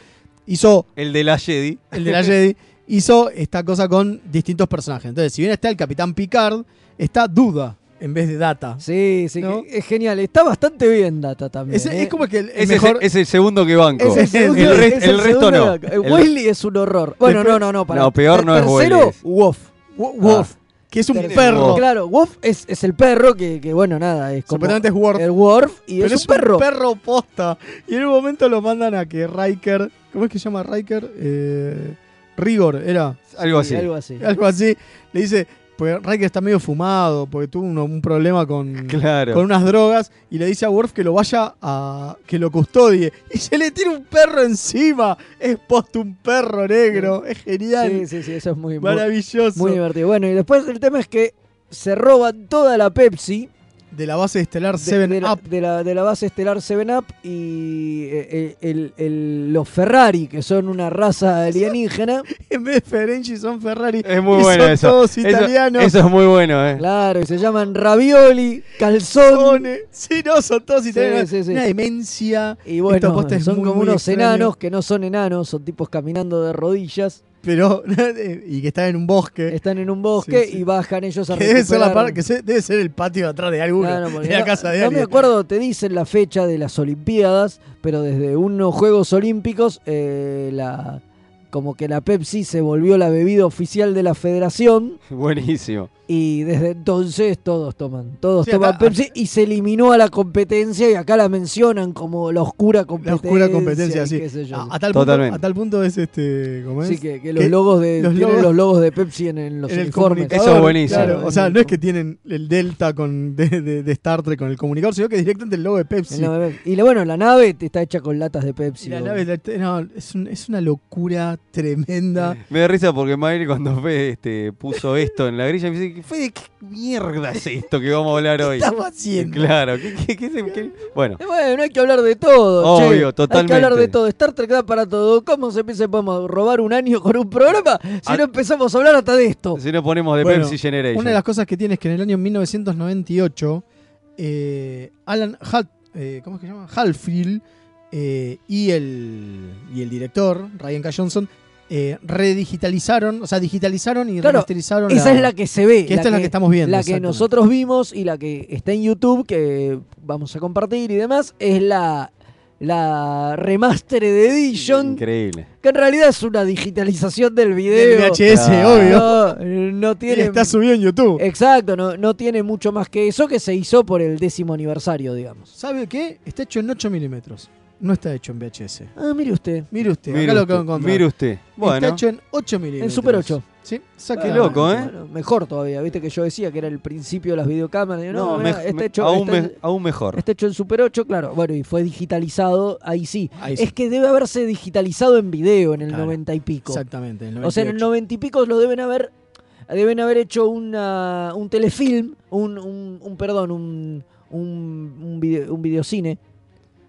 hizo El de la Jedi. el de la Jedi, hizo esta cosa con distintos personajes. Entonces, si bien está el Capitán Picard, está Duda en vez de Data. Sí, sí, es genial. Está bastante bien Data también. Es, ¿eh? es como que el, es, mejor. el, es el segundo que banco. Es el, segundo- el, rest- es el resto no. El- Wesley es un horror. Bueno, Después- no, no, no. Para. No, peor no es Tercero, Wesley. Wolf. Wo- Wolf, que es un perro. Claro, Wolf es, es el perro que, que, bueno, nada, es como Supuestamente es Worf. el Worf y Pero es, un perro. un perro posta. Y en un momento lo mandan a que Riker. ¿Cómo es que se llama Riker? Eh, Rigor, era. Algo Sí, así. algo así. Algo así. Le dice. Pues Riker está medio fumado porque tuvo un problema con, Claro. con unas drogas y le dice a Worf que lo vaya a. que lo custodie. Y se le tira un perro encima. Es posto un perro negro. Es genial. Sí, sí, sí, eso es muy, muy, Maravilloso. muy divertido. Bueno, y después el tema es que se roban toda la Pepsi de la base estelar de, 7 de la, Up. de la- de la base estelar 7-Up y eh, el- el- los Ferrari, que son una raza alienígena. En vez de Ferengi son Ferrari. Es muy y bueno son eso. todos italianos. Eso, es muy bueno, eh. Claro, y se llaman Ravioli, Calzón. Cone. Sí, no, son todos italianos. sí, sí. Una demencia. Y bueno, son muy, como unos enanos que no son enanos, son tipos caminando de rodillas. Pero. y que están en un bosque. Están en un bosque Sí, sí. y bajan ellos a que debe ser, la que se- debe ser el patio de atrás de alguno. Claro, porque de la no- casa de no me alguien. acuerdo, te dicen la fecha de las Olimpiadas, pero desde unos Juegos Olímpicos, eh, la, como que la Pepsi se volvió la bebida oficial de la federación Buenísimo. Y desde entonces todos toman, todos Sí, toman acá- Pepsi y se eliminó a la competencia y acá la mencionan como la oscura La competencia. oscura competencia, sí. qué sé yo. A, a tal punto, Totalmente. a tal punto es este. ¿Cómo es? Sí, que, que los que logos de los tienen logos- los logos de Pepsi en, en los en. Eso es buenísimo. Claro, o sea, no es que tienen el Delta con, de, de- de Star Trek con el comunicador, sino que directamente el logo de Pepsi. la- y la- bueno, la nave está hecha con latas de Pepsi. Y la nave, la- no, es, un- es una locura tremenda. Me da risa porque Mayri cuando fue, este, puso esto en la grilla me dice, ¿fue de qué mierda es esto que vamos a hablar hoy? estamos haciendo? Claro, ¿qué, qué- qué qué- Bueno, Eh, Bueno, hay que hablar de todo. Obvio, che. Hay totalmente. que hablar de todo. Star Trek da para todo. ¿Cómo se empieza podemos robar un año con un programa si Ah. no empezamos a hablar hasta de esto? si no ponemos de Bueno, Pepsi Generation. Una de las cosas que tiene es que en el año 1998, eh, Alan Hal- eh, ¿cómo es que se llama? Halfield eh, y, el, y el director, Ryan K. Johnson, eh, redigitalizaron, o sea, digitalizaron y Claro, remasterizaron. Esa es la que se ve. que esta es la que estamos viendo. La que nosotros vimos y la que está en YouTube, que vamos a compartir y demás, es la, la Remastered Edition, Increíble. que en realidad es una digitalización del video. VHS, Claro. obvio. No, no Y tiene. está subido en YouTube. Exacto, no, no tiene mucho más que eso que se hizo por el décimo aniversario, digamos. ¿Sabe qué? Está hecho en 8 milímetros. No está hecho en VHS. Ah, mire usted. Mire usted, Mire acá lo usted, encontrar. mire usted. Está hecho en 8 milímetros. En Super 8. Sí, Qué exactamente. loco, ¿eh? Bueno, mejor todavía, viste que yo decía que era el principio de las videocámaras. No, No, mirá, me- está me- hecho, aún, está- me- aún mejor. está hecho en Super 8, claro. Bueno, y fue digitalizado, ahí sí. Ahí sí. Es que debe haberse digitalizado en video en el Claro. 90 y pico. Exactamente. en el O sea, en el 98. 90 y pico lo deben haber deben haber hecho una, un telefilm, un, un, un- perdón, un, un, un, video- un videocine,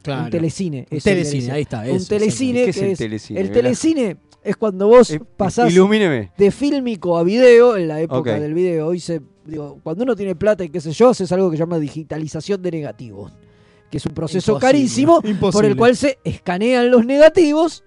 Claro. un telecine. Un telecine, ahí está. Un telecine ¿Qué es que el es- telecine, El telecine es cuando vos Eh, pasás Ilumíneme. de fílmico a video en la época del video. Hoy se, digo, cuando uno tiene plata y qué sé yo, haces algo que se llama digitalización de negativos, que es un proceso Imposible, carísimo por el cual se escanean los negativos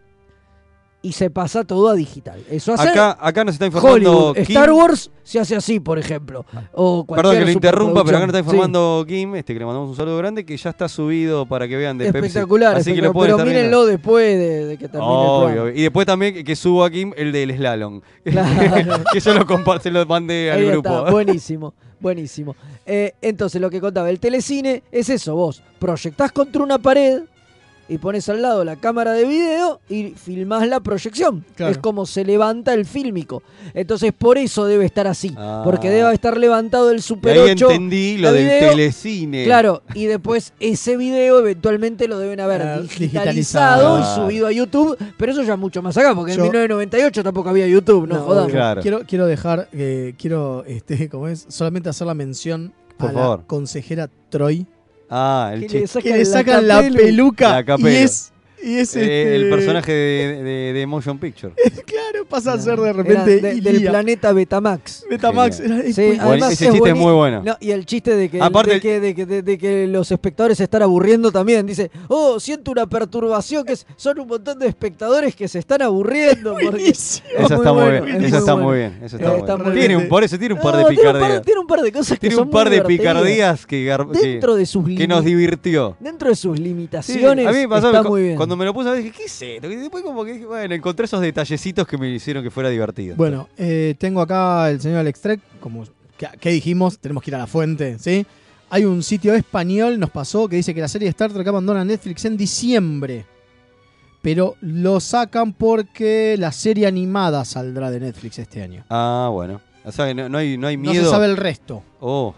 y se pasa todo a digital. Eso hace Acá, acá nos está informando Hollywood. Kim. Star Wars se hace así, por ejemplo. O Perdón que lo interrumpa, pero acá nos está informando Kim, este que le mandamos un saludo grande, que ya está subido para que vean de. Pepsi. Espectacular, Así que espectacular. lo pueden pero mírenlo después de, de que termine el Obvio. Y después también que- que subo a Kim el del slalom. Claro. que yo lo comparte, lo mandé al Ahí grupo. está, buenísimo, buenísimo. Eh, entonces, lo que contaba, el telecine es eso, vos proyectás contra una pared y pones al lado la cámara de video y filmás la proyección. Claro. Es como se levanta el fílmico. Entonces, por eso debe estar así, Ah. porque debe estar levantado el Y Super ahí 8. entendí lo del video, telecine. Claro, y después ese video eventualmente lo deben haber Ah, digitalizado y digitalizado. subido a YouTube, pero eso ya es mucho más acá, porque Yo- en 1998 tampoco había YouTube, no, No, jodamos. Claro. Quiero, quiero dejar, eh, quiero, este, ¿cómo es? Solamente hacer la mención Por a favor. la consejera Troy, Ah, el Que chiste. le sacan que le sacan la, peluca. La y es, y es Eh, este, el personaje de, de- de Motion Picture. claro, pasa a ser de repente de- del planeta Betamax. Betamax. Era- Sí, muy Bueno, además ese es chiste es muy bueno. No, y el chiste de que, Aparte- de, que, de, que, de- de que los espectadores se están aburriendo también. Dice, oh, siento una perturbación que es- son un montón de espectadores que se están aburriendo. porque Eso está muy bueno, bien. es Eso está bueno. muy bien. Eso Eh, está muy bien. Tiene un, por eso tiene un par de tiene, un par, picardías. tiene un par de cosas que Tiene son un par muy de divertidas. picardías que, gar- que- Dentro de sus que nos divirtió. Dentro de sus limitaciones a mí me pasó está que muy bien. Cuando me lo puse a ver dije, ¿qué es esto? Y después como que dije, bueno, encontré esos detallecitos que me hicieron que fuera divertido. Bueno, eh, tengo acá el señor Alex Trek, como que, que dijimos, tenemos que ir a la fuente, ¿sí? Hay un sitio español, nos pasó, que dice que la serie de Star Trek abandona Netflix en diciembre. Pero lo sacan porque la serie animada saldrá de Netflix este año. Ah, bueno. O sea, no, no hay, no hay No miedo. se sabe el resto. Oh,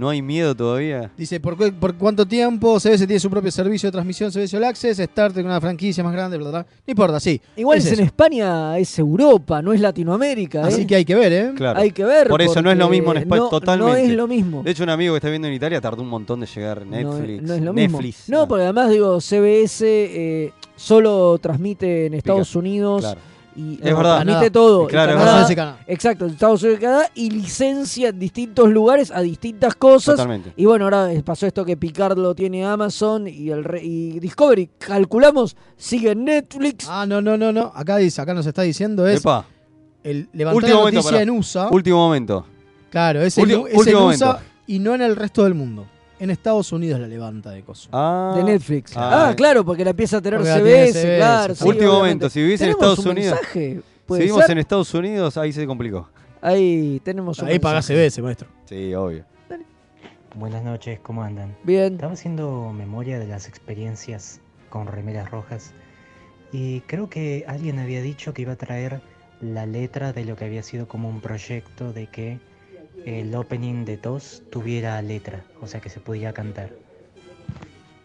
no hay miedo todavía. Dice, ¿por, qué- por cuánto tiempo? CBS tiene su propio servicio de transmisión, CBS All Access, Star Trek, una franquicia más grande, bla, bla, bla. No importa, sí. Igual es es en. España, es Europa, no es Latinoamérica. Así ¿eh? que hay que ver, ¿eh? Claro. Hay que ver. Por eso no es lo mismo en España, no- totalmente. No es lo mismo. De hecho, un amigo que está viendo en Italia tardó un montón de llegar No es- Netflix. No, es lo mismo. Netflix. No, porque además digo, CBS eh, solo transmite en Estados Unidos Claro. Y Es verdad. transmite Canadá. todo. Claro, es Canadá- Canadá. Exacto, en Estados Unidos y Canadá y licencia en distintos lugares a distintas cosas. Totalmente. Y bueno, ahora pasó esto que Picard lo tiene Amazon y el re- y Discovery, calculamos, sigue Netflix. Ah, no, no, no, no. Acá dice, acá nos está diciendo es Epa, el levantar la noticia en USA. último momento. Claro, es, Último- es en último USA momento. y no en el resto del mundo. En Estados Unidos la levanta de cosas. Ah, de Netflix. Ah, Ah, claro, porque la empieza a tener CBS, CBS, claro. sí, Último obviamente. momento, si vivís en ¿Tenemos Estados un Unidos. mensaje? Si ¿Puede vivimos ser? en Estados Unidos, ahí se complicó. Ahí tenemos un Ahí paga. CBS, maestro. Sí, obvio. Buenas noches, ¿cómo andan? Bien. Estaba haciendo memoria de las experiencias con remeras rojas y creo que alguien había dicho que iba a traer la letra de lo que había sido como un proyecto de que el opening de TOS tuviera letra, o sea que se podía cantar.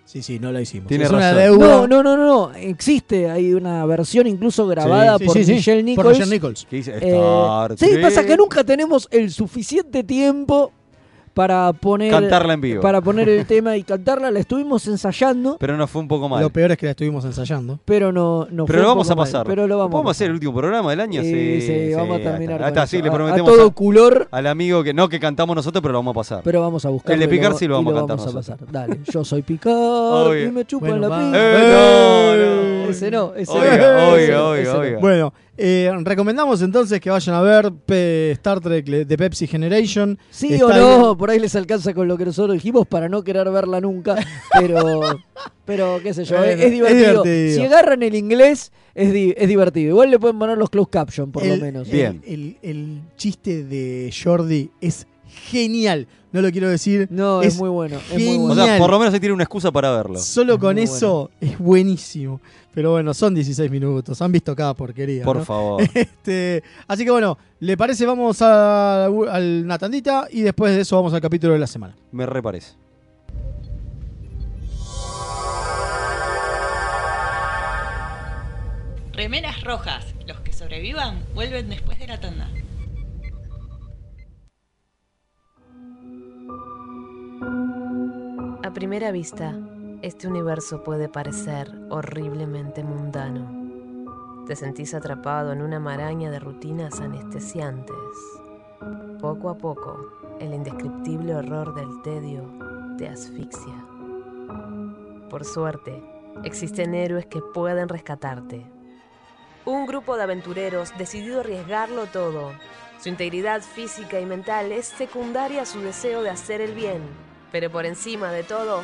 Sí, sí, no la hicimos. Tiene es una razón. deuda. No, no, no, no. Existe, hay una versión incluso grabada Sí, por sí, sí, Michelle Por Nichols. Michelle Nichols. Eh, sí, pasa que nunca tenemos el suficiente tiempo para poner Cantarla en vivo. para poner el tema y cantarla. La estuvimos ensayando, Pero no fue un poco mal. Lo peor es que la estuvimos ensayando. pero no, no Pero fue lo un vamos poco a mal, pasar. pero lo vamos ¿Podemos a hacer el último programa del año? Sí, sí, vamos a terminar sí, le A- a prometemos todo a- culor, al amigo que no que cantamos nosotros, pero lo vamos a pasar. pero vamos a buscar. El de Picar sí lo vamos a cantar pasar. Dale, yo soy Picar y me chupan Bueno, la pinta. Eh, no, no. Ese no, ese Oiga, no. oiga, Ese no, oiga, ese no. oiga. Bueno, eh, recomendamos entonces que vayan a ver Pe- Star Trek de Pepsi Generation. Sí Está o no, por ahí les alcanza con lo que nosotros dijimos para no querer verla nunca, pero pero qué sé yo, Bueno, es, divertido. Si agarran el inglés es, di- es divertido. Igual le pueden poner los closed caption por lo menos. el- Bien. El, el chiste de Jordi es genial. No lo quiero decir. No, es, Es muy bueno. Es muy bueno. O sea, por lo menos ahí tiene una excusa para verlo. Solo con eso es buenísimo. Pero bueno, son 16 minutos. Han visto cada porquería. Por ¿no? favor. Este, así que bueno, ¿le parece? Vamos a, a una tandita y después de eso vamos al capítulo de la semana. Me reparece. Remeras rojas. Los que sobrevivan vuelven después de la tanda. A primera vista, este universo puede parecer horriblemente mundano. Te sentís atrapado en una maraña de rutinas anestesiantes. Poco a poco, el indescriptible horror del tedio te asfixia. Por suerte, existen héroes que pueden rescatarte. Un grupo de aventureros decidido arriesgarlo todo. Su integridad física y mental es secundaria a su deseo de hacer el bien, pero por encima de todo,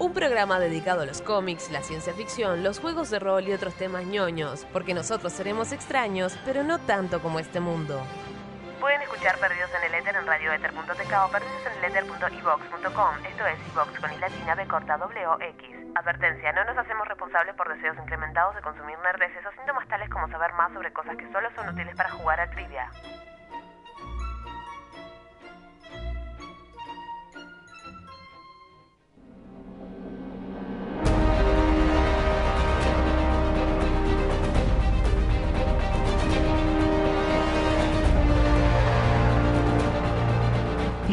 Un programa dedicado a los cómics, la ciencia ficción, los juegos de rol y otros temas ñoños, porque nosotros seremos extraños, pero no tanto como este mundo. Pueden escuchar Perdidos en el Éter en radioether.tk o perdidoseneleter.evox.com. Esto es iVox con i latina b corta w x. Advertencia, no nos hacemos responsables por deseos incrementados de consumir nerdeces o síntomas tales como saber más sobre cosas que solo son útiles para jugar a trivia.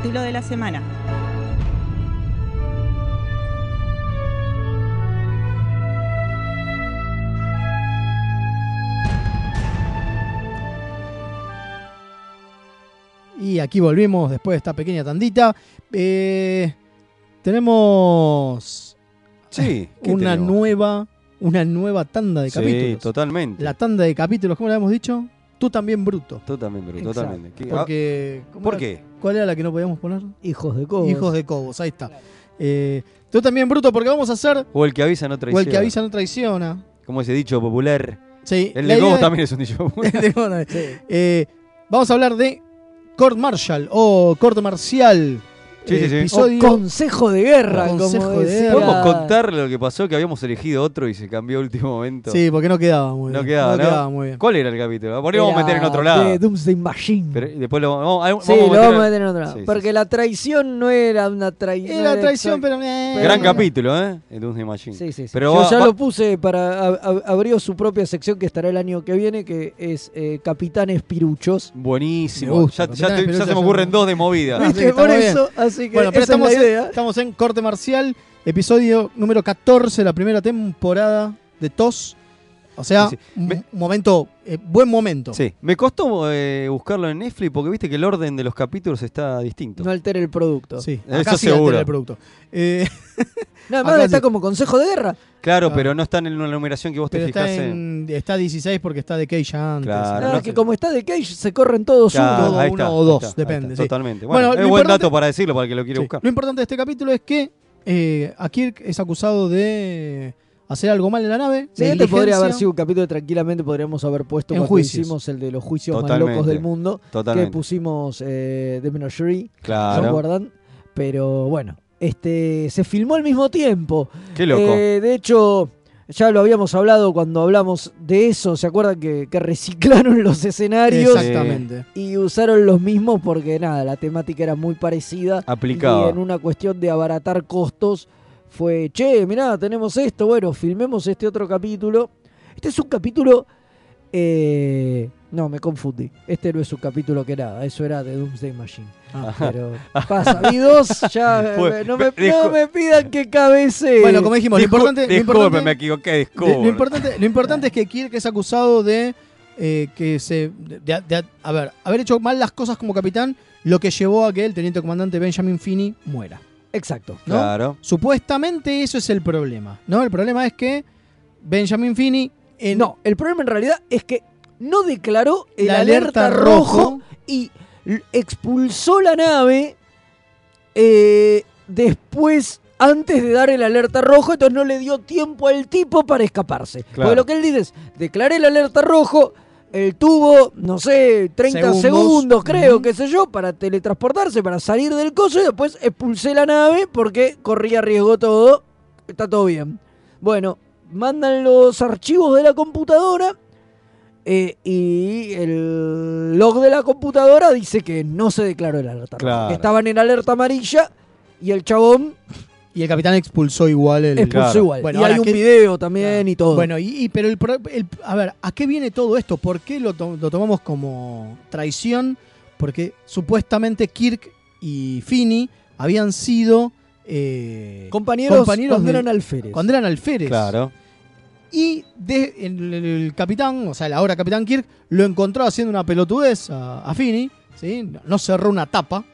El capítulo de la semana. Y aquí volvimos después de esta pequeña tandita. Eh, tenemos Sí, ¿qué una tenemos? nueva, una nueva tanda de Sí, capítulos. totalmente. La tanda de capítulos, ¿cómo le habíamos dicho? Tú también bruto. Tú también, Bruto, Exacto. totalmente. ¿Qué- Porque, ah, ¿cómo ¿Por era? qué? ¿Cuál era la que no podíamos poner? Hijos de Cobos. Hijos de Cobos, ahí está. Eh, tú también bruto porque vamos a hacer O el que avisa no o traiciona. el que avisa no traiciona. Como ese dicho popular. Sí, El la de idea Cobos es- también es un dicho popular. El de Cobos también. Eh, vamos a hablar de Court Martial o Corte Marcial. Sí, sí, sí. Episodio- O consejo de guerra, consejo como de guerra. ¿Podemos contar lo que pasó? Que habíamos elegido otro y se cambió a último momento. Sí, porque no quedaba muy bien. No quedaba, ¿no? quedaba muy bien. ¿Cuál era el capítulo? Por ahí vamos a meter en otro lado. De Doomsday Machine. Pero y después lo vamos, vamos- sí, vamos lo vamos a meter en otro lado. Sí, porque sí. la traición no era una traición. Era traición, pero... eh, Gran pero- capítulo, ¿eh? El Doomsday Machine. Sí, sí, sí. Pero Yo va- ya va- lo puse para. abrió su propia sección que estará el año que viene, que es eh, Capitanes Piruchos. Buenísimo. Gusta, ya, ya Capitán te- ya Espinosa se me ocurren dos de movida. Por bien. Así que Bueno, pero esa es estamos, en, estamos en Corte Marcial, episodio número 14, la primera temporada de TOS. O sea, Sí, sí. un Me- momento, eh, buen momento. Sí, me costó eh, buscarlo en Netflix porque viste que el orden de los capítulos está distinto. No altere el producto. Sí, Eso acá sí seguro. altera el producto. Eh, Nada más Acá está sí. como consejo de guerra. Claro, Claro. pero no está en la numeración que vos te pero está, fijás en. está 16 porque está de Cage antes. Claro. Nada, no que como está de Cage, se corren todos Claro, uno. o dos, está, depende, sí. Totalmente. Bueno, Bueno, es buen importante- dato para decirlo para el que lo quiere Sí. buscar. Lo importante de este capítulo es que eh, Akirk es acusado de hacer algo mal en la nave. Sí, este podría haber sido un capítulo que tranquilamente podríamos haber puesto En cuando juicios. hicimos el de los juicios Totalmente. más locos del mundo. Totalmente. Que pusimos eh, The Menagerie. ¿Se Claro. acuerdan? Pero bueno, este se filmó al mismo tiempo. Qué loco. Eh, de hecho, Ya lo habíamos hablado cuando hablamos de eso. ¿Se acuerdan que, que reciclaron los escenarios? Exactamente. Y usaron los mismos porque nada, la temática era muy parecida. Aplicaba. Y en una cuestión de abaratar costos fue, che, mirá, tenemos esto, bueno, filmemos este otro capítulo. Este es un capítulo... eh, no, me confundí. Este no es un capítulo que nada, eso era de Doomsday Machine. Ah. Pero pasa, vi dos, ya Fue- eh, no, me, no discu- me pidan que cabece. Bueno, como dijimos, lo importante, disculpe, me equivoqué, disculpe. lo importante, lo importante es que Kirk es acusado de eh, que se. De, de- de- a ver, haber hecho mal las cosas como capitán, lo que llevó a que el teniente comandante Benjamin Finney muera. Exacto. ¿no? Claro. Supuestamente eso es el problema. ¿No? El problema es que Benjamin Finney. en- No, el problema en realidad es que no declaró el La alerta, alerta rojo, rojo. y expulsó la nave eh, después, antes de dar el alerta rojo, entonces no le dio tiempo al tipo para escaparse. Claro. Porque lo que él dice es, declaré el alerta rojo, él tuvo, no sé, 30 segundos, Segundos. creo, qué sé yo, para teletransportarse, para salir del coso y después expulsé la nave porque corría riesgo todo. Está todo bien. Bueno, mandan los archivos de la computadora eh, y el log de la computadora dice que no se declaró el alerta Claro. estaban en alerta amarilla y el chabón Y el capitán expulsó igual el. expulsó Claro. igual. Bueno, y hay un que- video también y todo. Bueno, y, y- pero el, el- a ver, ¿a qué viene todo esto? ¿Por qué lo, to- lo tomamos como traición? Porque supuestamente Kirk y Finney habían sido eh, compañeros, compañeros cuando de- eran alférez. cuando eran alférez. Claro. Y de- el, el- capitán, o sea, el ahora capitán Kirk, lo encontró haciendo una pelotudez a, a Finney, ¿sí? No cerró una tapa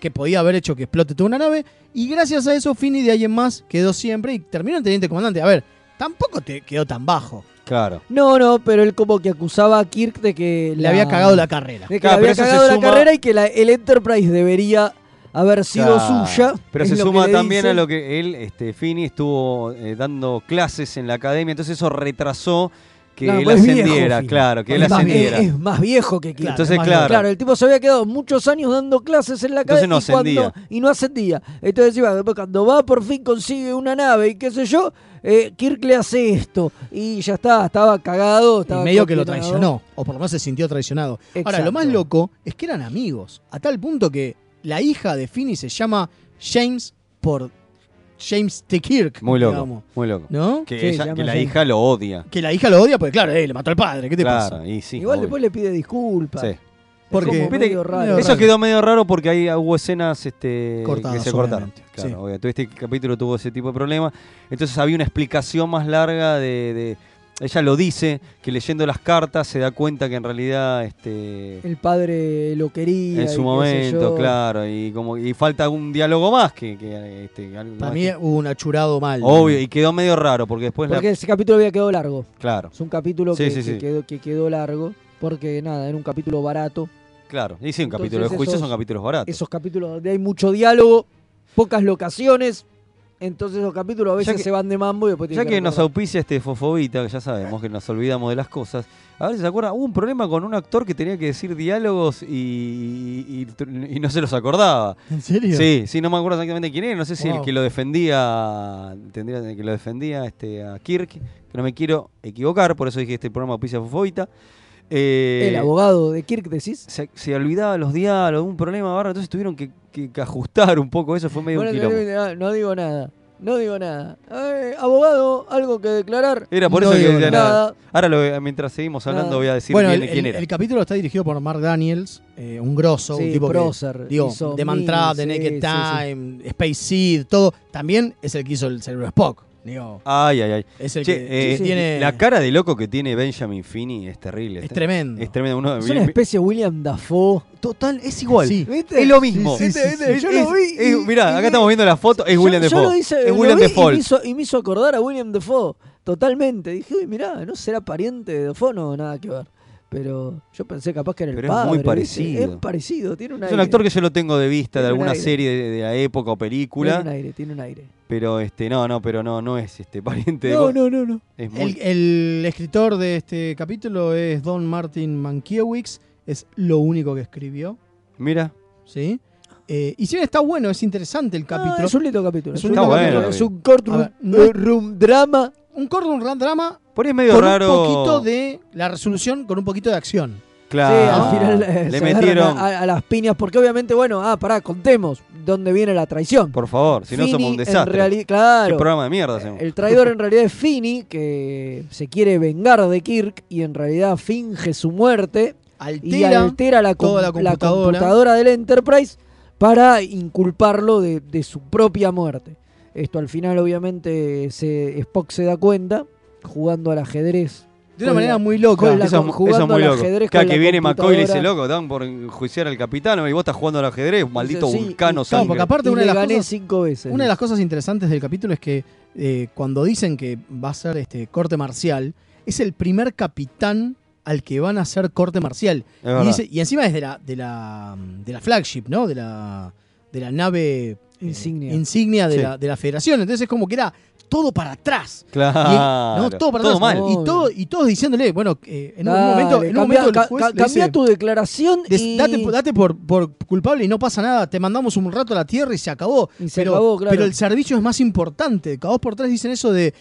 que podía haber hecho que explote toda una nave. Y gracias a eso, Finney de alguien más quedó siempre y terminó en teniente comandante. A ver, tampoco te quedó tan bajo. Claro. No, no, pero él como que acusaba a Kirk de que Le había cagado la carrera. De que Claro, le había cagado la suma- carrera y que la- el Enterprise debería haber sido Claro. suya. Pero se suma también dice. a lo que él, este, Fini, estuvo eh, dando clases en la academia, entonces eso retrasó que Claro, él pues viejo, ascendiera, claro, que él es más, ascendiera. es- es más viejo que Kirk. Entonces, claro. viejo. Claro, el tipo se había quedado muchos años dando clases en la Entonces academia no y, cuando- y no ascendía. Entonces iba, después cuando va por fin consigue una nave y qué sé yo, eh, Kirk le hace esto y ya está, estaba cagado. Y medio que lo traicionó, o por lo menos se sintió traicionado. Ahora, lo más loco es que eran amigos, a tal punto que la hija de Finney se llama James por James T. Kirk. Muy loco, digamos. muy loco. ¿No? Que, Sí, ella- se llama que la James. hija lo odia. Que la hija lo odia porque, claro, eh, le mató al padre. ¿Qué te claro, pasa? y sí. Igual obvio. después le pide disculpas. Sí. Es Porque como Viste medio que raro. Eso quedó medio raro porque ahí hubo escenas este, Cortadas, que se cortaron. obviamente, Claro, sí. obvio. Todo este capítulo tuvo ese tipo de problema. Entonces había una explicación más larga de, de- Ella lo dice, que leyendo las cartas se da cuenta que en realidad este, El padre lo quería. en y su momento, claro, y como y falta un diálogo más que, que, este, algo Para más mí que- hubo un achurado mal. obvio, y quedó medio raro porque después Porque la, ese capítulo había quedado largo. claro, Es un capítulo Sí, que, sí, que sí. quedó, que quedó largo. Porque nada, era un capítulo barato. claro, y sí, un Entonces capítulo de juicio esos- son capítulos baratos. Esos capítulos donde hay mucho diálogo, pocas locaciones. Entonces esos capítulos a veces que- se van de mambo y después Ya tienen que nos auspicia este Fofobita, que ya sabemos que nos olvidamos de las cosas. A ver si se acuerdan, hubo un problema con un actor que tenía que decir diálogos y, y- y- no se los acordaba. ¿En serio? Sí, sí, no me acuerdo exactamente quién era. No sé si el Wow. que lo defendía, tendría que lo defendía este, a Kirk, que no me quiero equivocar, por eso dije este programa auspicia Fofobita. Eh, El abogado de Kirk, decís. se, se olvidaba los diálogos, un problema ahora, entonces tuvieron que, que- que ajustar un poco eso, fue medio Bueno, un quilombo. no, no digo nada. No digo nada. Eh, abogado, algo que declarar. Era por No eso que nada. nada. Ahora lo- mientras seguimos hablando Nada. voy a decir Bueno, bien el, quién el- era. el capítulo está dirigido por Mark Daniels, eh, un grosso, Sí, un tipo prócer, que, digo, hizo The Man Trap, The sí, Naked sí, sí. Time, Space Seed, todo. También es el que hizo el cerebro Spock. Digo, Ay, ay, ay. es el Che, que eh, tiene... La cara de loco que tiene Benjamin Finney es terrible. Es tremendo. Es tremendo. Uno, Es una especie de William Dafoe. total, es igual. Es lo mismo. Sí. Yo lo vi Es- y- mirá, y acá estamos viendo la foto. Es Yo- William yo Defoe. lo hice- es lo William vi Y me, hizo, y me hizo acordar a William Defoe. Totalmente. Dije, uy, mirá, no será pariente de Defoe, no, nada que ver. Pero yo pensé capaz que era el Pero es padre. muy ¿viste? parecido. Es parecido, tiene un Es aire. un actor que yo lo tengo de vista de Tiene un alguna aire. serie de, de la época o Tiene película. un aire, tiene un aire. Pero este, no, no, pero no, no es este pariente de No, vos. no, no, no. Es muy- El, el escritor de este capítulo es Don Martin Mankiewicz. Es lo único que escribió. Mira. ¿Sí? Eh, y si bien está bueno, es interesante el Ah, capítulo. es un lindo capítulo. Es Es un lindo lindo capítulo. Es un courtroom A ver, no es- room drama un gran drama. Por ahí es medio con raro. un poquito de la resolución, con un poquito de acción. Claro. Sí, al final eh, le se metieron. a, a las piñas, porque obviamente, bueno, ah, pará, contemos dónde viene la traición. Por favor, si no somos un desastre. Claro. Qué programa de mierda hacemos. El traidor en realidad es Fini, que se quiere vengar de Kirk y en realidad finge su muerte y Altera altera la, com- toda la la computadora. computadora del Enterprise para inculparlo de, de su propia muerte. Esto al final obviamente se, Spock se da cuenta jugando al ajedrez. De una manera la- muy loca. la- Eso, eso es muy al loco. ajedrez Cada que viene McCoy y le dice, loco, dan por enjuiciar al capitán y vos estás jugando al ajedrez, maldito sí, vulcano Claro, sangre. porque aparte Y una de las gané cosas, cinco veces. Una de las cosas interesantes del capítulo es que eh, cuando dicen que va a ser este corte marcial, es el primer capitán al que van a hacer corte marcial. Y, verdad. dice- y encima es de la, de la, de la flagship, ¿no? De la, de la nave eh, Insignia. insignia de, Sí. la, de la federación. Entonces es como que era todo para atrás. Claro. Y- no, todo para Todo atrás. mal. Y, todo, y todos diciéndole, bueno, eh, en un Dale, momento, en un cambia, momento el ca- juez ca- le dice, cambia tu declaración Des- y... Date, date por, por culpable y no pasa nada. Te mandamos un rato a la tierra y se acabó. Y se pero, acabó, claro. pero el servicio es más importante. Cada dos por tres dicen eso de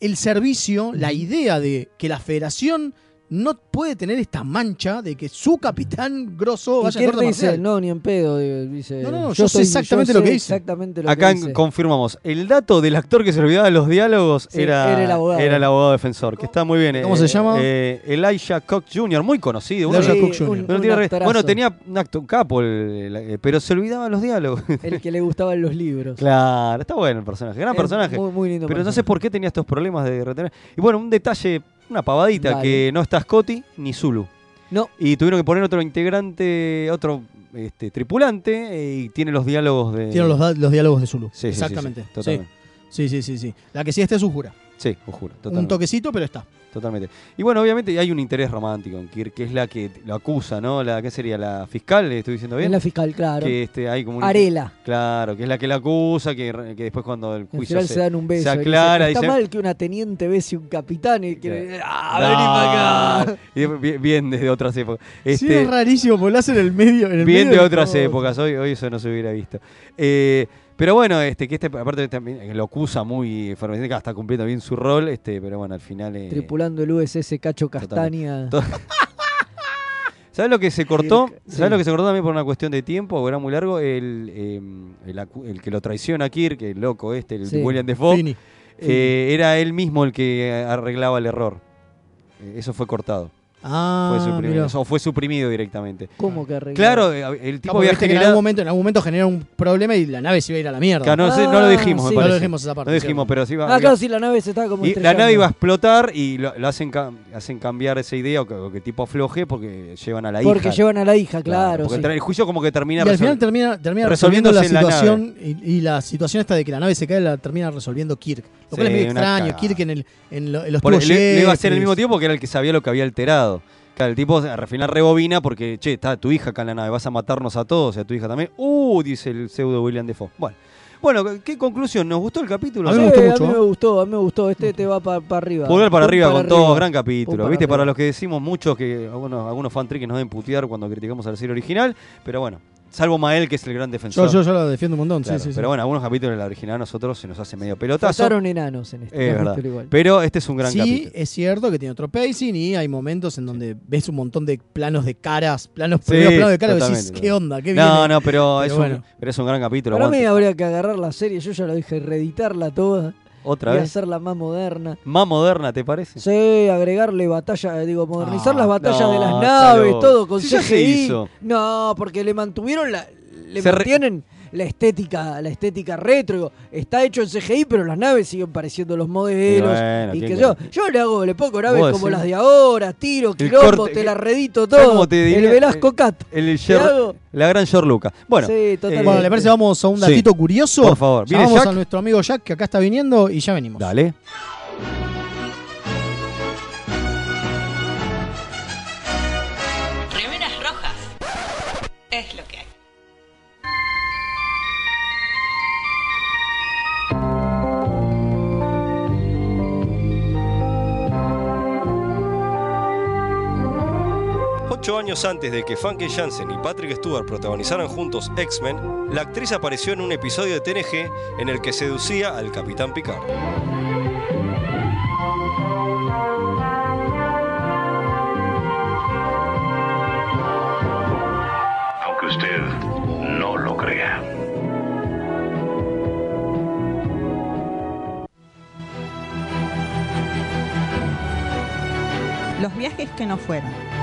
el servicio, la idea de que la federación no puede tener esta mancha de que su capitán grosso ¿Y vaya a corte dice? No, ni en pedo. Dice, No, no, yo sé soy- exactamente yo lo que sé dice. Exactamente lo Acá que dice. confirmamos, el dato del actor que se olvidaba de los diálogos Sí, era, era el abogado. era el abogado defensor, que está muy bien. ¿Cómo eh, se llama? eh, Elijah Cox Jr., muy conocido. uno Elijah de- Cook Jr. un- Bueno, un re- bueno, tenía un acto, un capo, el- el- eh, pero se olvidaba los diálogos. El que le gustaban los libros. claro, está bueno el personaje, gran Es personaje. Muy, muy lindo Pero no sé por qué tenía estos problemas de retener. Y bueno, un detalle, una pavadita, que no está Scotty ni Zulu. No. Y tuvieron que poner otro integrante, otro este, tripulante, eh, y tiene los diálogos de. Tienen los, los diálogos de Zulu. Sí, Exactamente. sí, Sí, sí, sí. La que sí está es Ujura. Sí, os juro. Un Totalmente. toquecito, pero está. Totalmente. Y bueno, obviamente hay un interés romántico en Kirk, que es la que lo acusa, ¿no? La, ¿Qué sería? ¿La fiscal? ¿Le estoy diciendo bien? Es la fiscal, claro. Que este, hay como un- Arela. Claro, que es la que la acusa, que, que después cuando el juicio se, se dan un beso. se aclara. Está mal que una teniente bese un capitán y que... ¡Ah, "No". vení para acá! Y bien, bien desde otras épocas. sí, Este, es rarísimo, porque lo hacen en el medio. En el bien medio de otras épocas, hoy, hoy eso no se hubiera visto. Eh, pero bueno, este, que este aparte también eh, lo acusa muy que está cumpliendo bien su rol, este, pero bueno, al final... eh, Tripulando el USS Cacho Castaña. ¿Sabes lo que se cortó? ¿Sabes sí. lo que se cortó también por una cuestión de tiempo? Era muy largo. El, eh, el, que lo traiciona a Kirk, el loco este, el Sí. William Defoe, eh, era él mismo el que arreglaba el error. Eh, Eso fue cortado. Ah, fue suprimido. O fue suprimido directamente. ¿Cómo que arreglar? Claro, el tipo No, porque había que en generado... algún momento, en algún momento genera un problema y la nave se iba a ir a la mierda. Claro, no, lo dijimos, me. No lo dijimos esa parte, No dijimos, pero sí iba, Ah, claro, sí, la nave se estaba como Y la nave iba a explotar y lo, lo hacen, hacen cambiar esa idea o que, o que tipo afloje porque llevan a la Porque hija. llevan a la hija, claro. porque sí. tra- el juicio como que termina Y al final termina, termina resolviendo resolviéndose la en la situación y, y la situación esta de que la nave se cae la termina resolviendo Kirk. Lo cual Sí, es medio una extraño. Kirk en, el, en, lo- en los Por- le, le iba a hacer al Jetris. mismo tiempo que era el que sabía lo que había alterado. Claro, el tipo al final rebobina porque, che, está tu hija acá en la nave, vas a matarnos a todos y a tu hija también. Uh, dice el pseudo William Defoe. Bueno, bueno ¿qué conclusión? ¿Nos gustó el capítulo? A mí Sí, me gustó a mucho, mí ¿eh? me gustó, a mí me gustó. Este te va para arriba. Pulgar para Pum arriba con todo, arriba. gran Pum capítulo. para ¿Viste? Para los que decimos muchos que algunos, algunos fan nos deben putear cuando criticamos a la serie original, pero bueno, salvo Mael que es el gran defensor. Yo, yo, yo lo defiendo un montón. Claro, sí, sí, sí. pero bueno, algunos capítulos de la original a nosotros se nos hace medio pelotazo. Faltaron enanos en este Es verdad. capítulo igual. Pero este es un gran sí, capítulo. es cierto que tiene otro pacing y hay momentos en donde ves un montón de planos de caras, planos, Sí, primeros planos de caras y decís, totalmente. ¿qué onda? ¿Qué No, viene? no, pero, Pero es, bueno. un, pero es un gran capítulo. Para mí aguante. habría que agarrar la serie, yo ya lo dije, reeditarla toda Otra y vez. hacerla más moderna. Más moderna, ¿te parece? Sí, agregarle batalla, eh, digo, modernizar Ah, las batallas no, de las naves, loco. todo con se CGI. hizo. No, porque le mantuvieron la, le Se re- mantienen la estética, la estética retro. digo, está hecho en CGI, pero las naves siguen pareciendo los modelos. Y bueno, Y, ¿quién que yo, yo le hago, le pongo naves como decís. las de ahora, tiro, quilombo, corte- te la redito ¿Sabes todo. cómo te diría? el Velasco Cat. El ¿Te Sher- hago? la gran George Lucas. Bueno, Sí, eh. Bueno, ¿le parece? Vamos a un Sí. datito curioso. Por favor. ¿Viene Llamamos Jack? a nuestro amigo Jack, que acá está viniendo, y ya venimos. dale. Años antes de que Funke Jansen y Patrick Stewart protagonizaran juntos X-Men, la actriz apareció en un episodio de TNG en el que seducía al Capitán Picard. Aunque usted no lo crea. Los viajes que no fueron.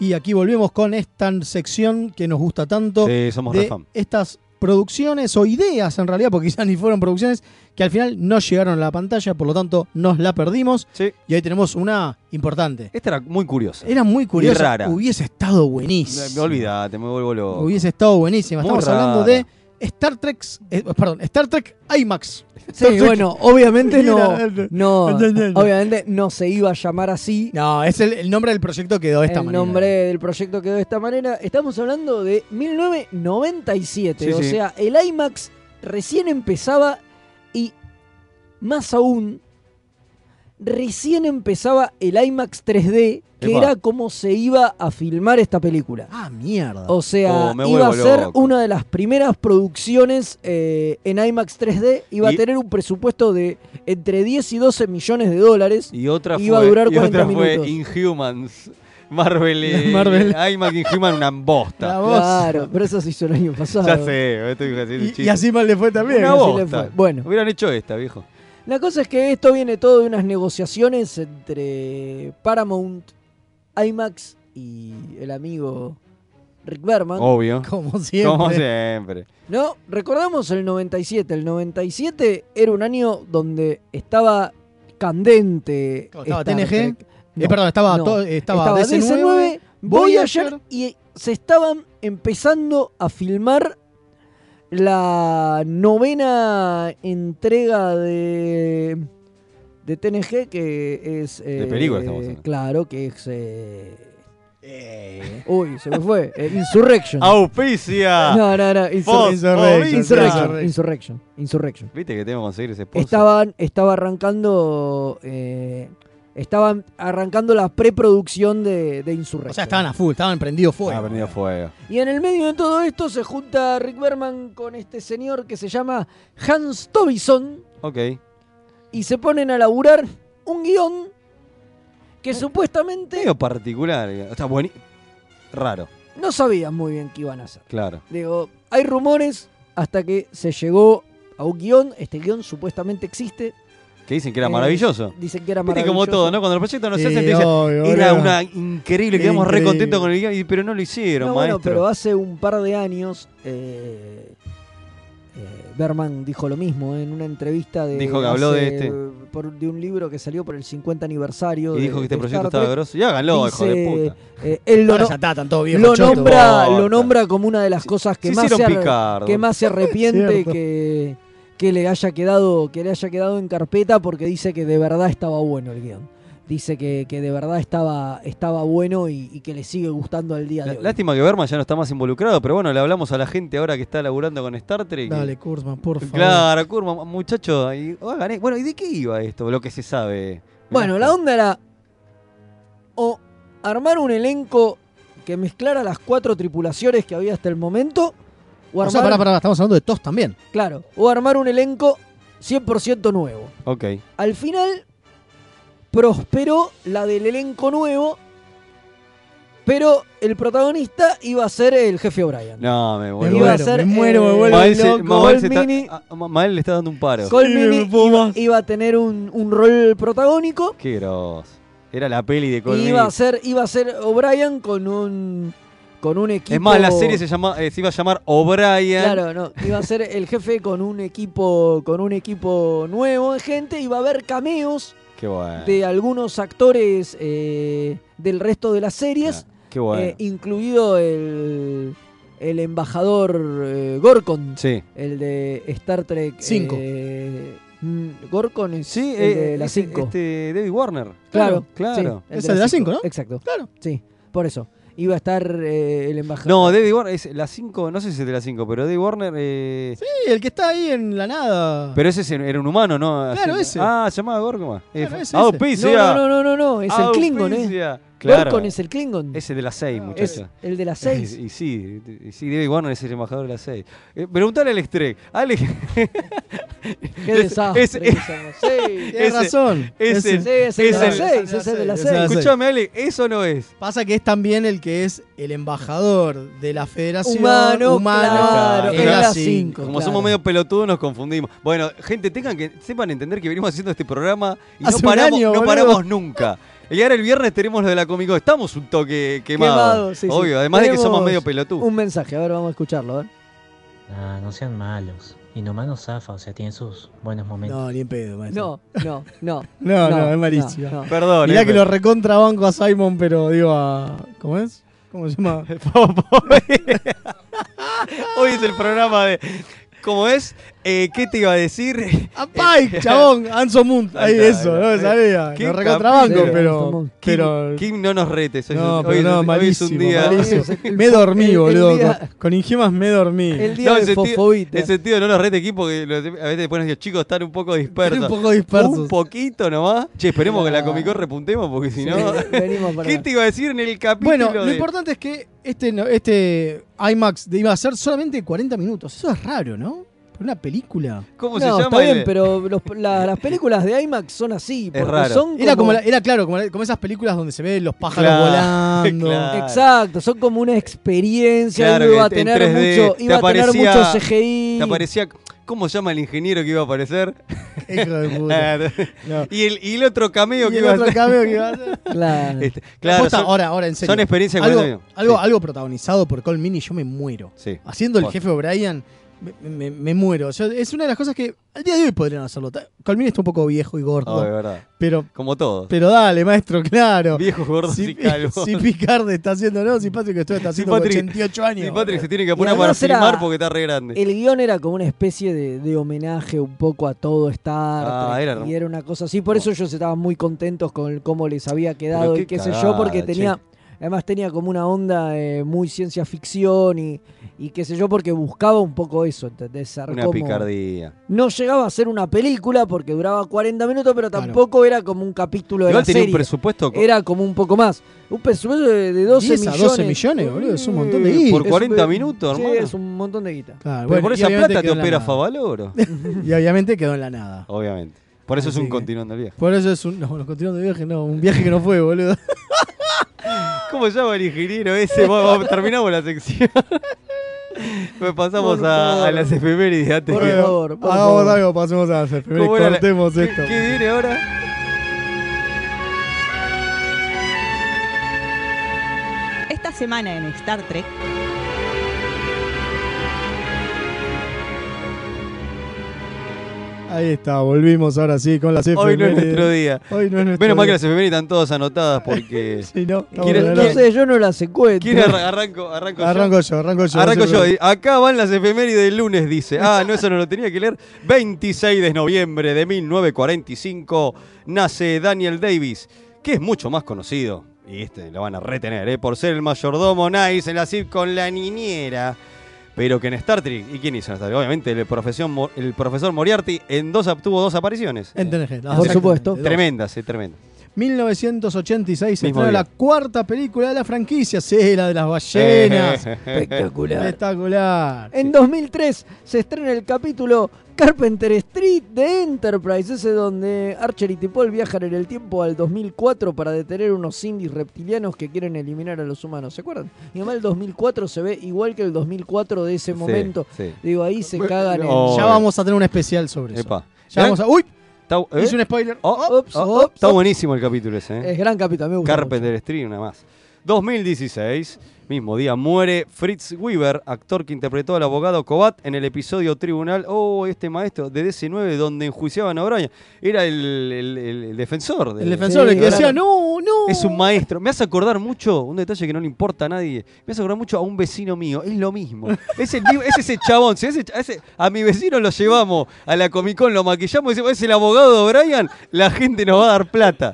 Y aquí volvemos con esta sección que nos gusta tanto. Sí, somos de fan. Estas producciones o ideas en realidad, porque quizás ni fueron producciones, que al final no llegaron a la pantalla, por lo tanto nos la perdimos. Y ahí tenemos una importante. Esta era muy curiosa. Era muy curiosa. Y rara. Hubiese estado buenísimo. Me olvídate, me vuelvo loco. Hubiese estado buenísima. Muy Estamos hablando de Star Trek, eh, perdón, Star Trek IMAX. Sí, Trek- bueno, obviamente no, no, obviamente no se iba a llamar así. No, es el, el nombre del proyecto quedó de esta el manera. nombre del proyecto quedó de esta manera. Estamos hablando de 1997. Sí, o sí. sea, el IMAX recién empezaba y más aún, recién empezaba el IMAX 3D, que Epa. era como se iba a filmar esta película. Ah, mierda. O sea, Oh, me iba a vuelvo ser loco. una de las primeras producciones eh, en IMAX 3D. Iba Y- a tener un presupuesto de entre 10 y 12 millones de dólares. Y otra iba fue, a durar y 40 otra fue. Inhumans. Marvel, eh, Marvel. IMAX Inhuman, una bosta. Claro, pero eso se hizo el año pasado. Ya sé, estoy haciendo un Y, chiste. y así mal le fue también. Una así le bosta. fue. Bueno. Hubieran hecho esta, viejo. La cosa es que esto viene todo de unas negociaciones entre Paramount, IMAX y el amigo Rick Berman. Obvio. Como siempre. Como siempre. No, recordamos el 97. El 97 era un año donde estaba candente. Estaba Star TNG. Trek. Eh, perdón, estaba to- estaba DC9, DC9, Voyager. Voyager y se estaban empezando a filmar la novena entrega de de TNG que es De eh, película estamos hablando. claro que es eh, uy se me fue eh, Insurrection ¡Auspicia! no no no Insur- Insurrection Insurrection. Insurrection Insurrection Viste que tengo que conseguir ese sponsor. estaban estaba arrancando eh, estaban arrancando la preproducción de, de Insurrection O sea, estaban a full, estaban prendidos fuego. Ah, prendido fuego. y en el medio de todo esto se junta Rick Berman con este señor que se llama Hans Tobison Ok. y se ponen a laburar un guion que supuestamente Medio particular. O sea, Raro, no sabían muy bien qué iban a hacer. claro. Digo, hay rumores hasta que se llegó a un guion. Este guion supuestamente existe. Que dicen que era Eh, maravilloso. Dicen que era Viste maravilloso. como todo, ¿no? Cuando los proyectos no se hacen, te dicen, obvio, era una increíble, quedamos re contentos con el guion, pero no lo hicieron, No, bueno, maestro. pero hace un par de años eh, eh, Berman dijo lo mismo ¿eh? en una entrevista de Dijo que habló de este. por- de un libro que salió por el 50 aniversario Y de- dijo que este proyecto estaba grosso. Y háganlo, hijo de puta. eh, él lo, Ahora no- ya está, viejos lo nombra, lo como una de las cosas que más se, que más se arrepiente que, que le haya quedado que le haya quedado en carpeta porque dice que de verdad estaba bueno el guion. Dice que, que de verdad estaba, estaba bueno y, y que le sigue gustando al día de hoy. Lástima que Berman ya no está más involucrado, pero bueno, le hablamos a la gente ahora que está laburando con Star Trek. Dale, Kurzman, por favor. Claro, Kurman, muchacho. Y, e- bueno, ¿y de qué iba esto? Lo que se sabe. Bueno, la onda era o armar un elenco que mezclara las cuatro tripulaciones que había hasta el momento, o O armar, sea, pará, pará, estamos hablando de TOS también. claro, o armar un elenco 100% nuevo. Ok. Al final prosperó la del elenco nuevo, pero el protagonista iba a ser el jefe O'Brien. No, me vuelvo. Iba a ser, me muero, me vuelvo Mael se-. Mael está- Colmini- ah, Ma- Mael le está dando un paro. Colmini iba, iba a tener un, un rol protagónico Qué grosso. Era la peli de y Colmini. iba a ser iba a ser O'Brien con un con un equipo Es más, la serie se, llama, eh, se iba a llamar O'Brien. Claro, no, iba a ser el jefe con un equipo con un equipo nuevo de gente, iba a haber cameos Qué bueno. de algunos actores eh, del resto de las series, Qué bueno. eh, incluido el el embajador eh, Gorkon, sí. el de Star Trek Cinco. eh, mm, Gorkon es Sí, el eh, de la ese- 5. Este, David Warner. Claro, claro. sí, Es el de la cinco, ¿no? Exacto. Claro. Sí, por eso. Iba a estar eh, el embajador. No, David Warner es la 5, no sé si es de la 5, pero David Warner. Eh, Sí, el que está ahí en la nada. Pero ese era un humano, ¿no? Claro, Así- ese. Ah, se llamaba Gorgoma. Claro, ese, ese. Auspicia. No, no, no, no, no, es el Klingon, ¿eh? Claro. Gorkon es el Klingon. Ese de la 6, Es muchachos. el de las 6. Y, y sí, y sí, David Warner es el embajador de la 6. Eh, preguntale a Alex. Alex, Qué desastre. Sí. Tienes razón. Es el, es el de las seis, es el de las seis. Escuchame, Ale, eso no es. Pasa que es también el que es el embajador de la federación Humano, humano claro, en en la la cinco. Como claro. somos medio pelotudos, nos confundimos. Bueno, gente, tengan que sepan entender que venimos haciendo este programa y Hace no un paramos, año, no boludo. paramos nunca. Y ahora el viernes tenemos lo de la Comic Con. Estamos un toque quemados. Quemado, sí, sí. Obvio, además de que somos medio pelotudos. Un mensaje, a ver, vamos a escucharlo. Ver. Ah, no sean malos. Inhumano zafa, o sea, tiene sus buenos momentos. No, ni en pedo, maestro. No, no, no. No, no, es malísimo. no, no. Perdón, Mirá eh, que pero- lo recontrabanco a Simon, pero digo a. ¿Cómo es? ¿Cómo se llama? Hoy es el programa de. ¿Cómo es? Eh, ¿Qué te iba a decir? A Pike, chabón, Anson Moon. Ahí eso, no está. sabía. Qué Lo recontrabanco, pero. Kim, pero Kim, no nos retes. Hoy, no, hoy pero es- no, hoy malísimo, es un día. malísimo. El- Me dormí, el- el boludo. día- Con, Ingemas me dormí. El día No, sentido, fosfobita. en sentido no nos rete Kim porque a veces después los chicos están un poco dispersos. Están un poco dispersos. Un poquito nomás. Che, esperemos que la Comic Con repuntemos porque si no. Venimos para ¿Qué te iba a decir en el capítulo? Bueno, lo de- importante es que este, no- este IMAX de- iba a ser solamente 40 minutos. Eso es raro, ¿no? Por una película. ¿Cómo no, se llama? está bien, el- pero los- la- las películas de IMAX son así. porque raro. Son Era como, como la- era claro, como, la- como esas películas donde se ven los pájaros Claro, volando. claro. Exacto, son como una experiencia. Claro, iba a tener 3D mucho, te iba a tener aparecía- mucho CGI. Te aparecía. ¿Cómo se llama el ingeniero que iba a aparecer? Hijo de puta. No. y, el, y el otro cameo Y que el iba a otro hacer. cameo que iba a hacer. Claro. Este, claro, son, ahora, ahora, en serio. son experiencias algo, 40 minutos. algo, Sí. algo protagonizado por Cole Mini, yo me muero. Sí. Haciendo el Posta. jefe O'Brien, me, me- me muero. Es una de las cosas que al día de hoy podrían hacerlo. Mini está un poco viejo y gordo. Oh, de verdad. pero, Como todos. pero dale, maestro, claro. Viejos gordos si, y calvos. si Picard está haciendo, no, si Patrick Stewart está Si haciendo Patrick- 88 años. Sí, Patrick se tiene que poner para era- filmar porque está re grande. El guion era como una especie de, de homenaje un poco a todo Star Ah, Trek, era- y era una cosa así. Por eso ellos estaban muy contentos con cómo les había quedado y qué qué sé yo, porque che. Además tenía como una onda eh, muy ciencia ficción y, y qué sé yo, porque buscaba un poco eso, ¿entendés? Ser Una como- picardía. No llegaba a ser una película porque duraba 40 minutos, pero Claro. tampoco era como un capítulo de Igual la tenía un presupuesto. Era como un poco más. Un presupuesto de, de 12 10 a millones. 12 millones, boludo, es un montón de guita. Por es un- 40 minutos, sí, hermano. es un montón de guita. Claro, Pero bueno, por esa plata te opera. Favaloro. Y obviamente quedó en la nada. Obviamente. Por eso es un que- continuando el viaje. Por eso es un. No, nos continuamos de viaje, no. Un viaje que no fue, boludo. ¿Cómo se llama el ingeniero ese? Terminamos la sección. Pues pasamos Por a, favor. a las efemérides antes Por que- favor, por Hagamos favor. algo, pasemos a hacer. Primero ¿Cómo era la- cortemos ¿Qué- esto. ¿Qué viene ahora? Esta semana en Star Trek, Ahí está, volvimos ahora sí con las Hoy no es efemérides. nuestro día. Hoy no es nuestro Menos mal que las efemérides están todas anotadas porque. Sí, no, estamos ¿Quiere- re No sé, yo no las encuentro. ¿Quién arra- arranco, arranco, yo? Arranco yo, arranco yo. Arranco yo. Acá van las efemérides del lunes, dice. Ah, no, eso no lo tenía que leer. 26 de noviembre de 1945 nace Daniel Davis, que es mucho más conocido. Y este lo van a retener, ¿eh? por ser el mayordomo Nice en la con la niñera. Pero que en Star Trek. ¿Y quién hizo en Star Trek? Obviamente el profesor, Mo- el profesor Moriarty en dos, tuvo dos apariciones. En TNG, Por supuesto. Tremendas, sí, tremendas. 1986 se estrena la cuarta película de la franquicia, sí, la de las ballenas. Espectacular. Espectacular. En 2003 se estrena el capítulo Carpenter Street de Enterprise, ese donde Archer y Tipol viajan en el tiempo al 2004 para detener unos indies reptilianos que quieren eliminar a los humanos. ¿Se acuerdan? Y además el 2004 se ve igual que el 2004 de ese momento. sí. Digo, ahí se cagan en... Oh, Ya vamos a tener un especial sobre eso. Ya vamos a. ¡Uy! ¿Eh? Hice un spoiler. Oh, Ops, oh, oh, ops, está buenísimo el capítulo ese. ¿eh? Es gran capítulo, me gusta Carpenter Street, una más. 2016, mismo día, muere Fritz Weaver, actor que interpretó al abogado Cobat en el episodio Tribunal, oh, este maestro de DC9, donde enjuiciaban a O'Brien. Era el, el- el- el defensor. de- El defensor, Sí, el que decía, no, no. Es un maestro. Me hace acordar mucho, un detalle que no le importa a nadie, me hace acordar mucho a un vecino mío. Es lo mismo. Es, el mismo- es ese chabón. Si ese, a, ese- a mi vecino lo llevamos a la Comic Con, lo maquillamos y decimos, es el abogado de O'Brien, la gente nos va a dar plata.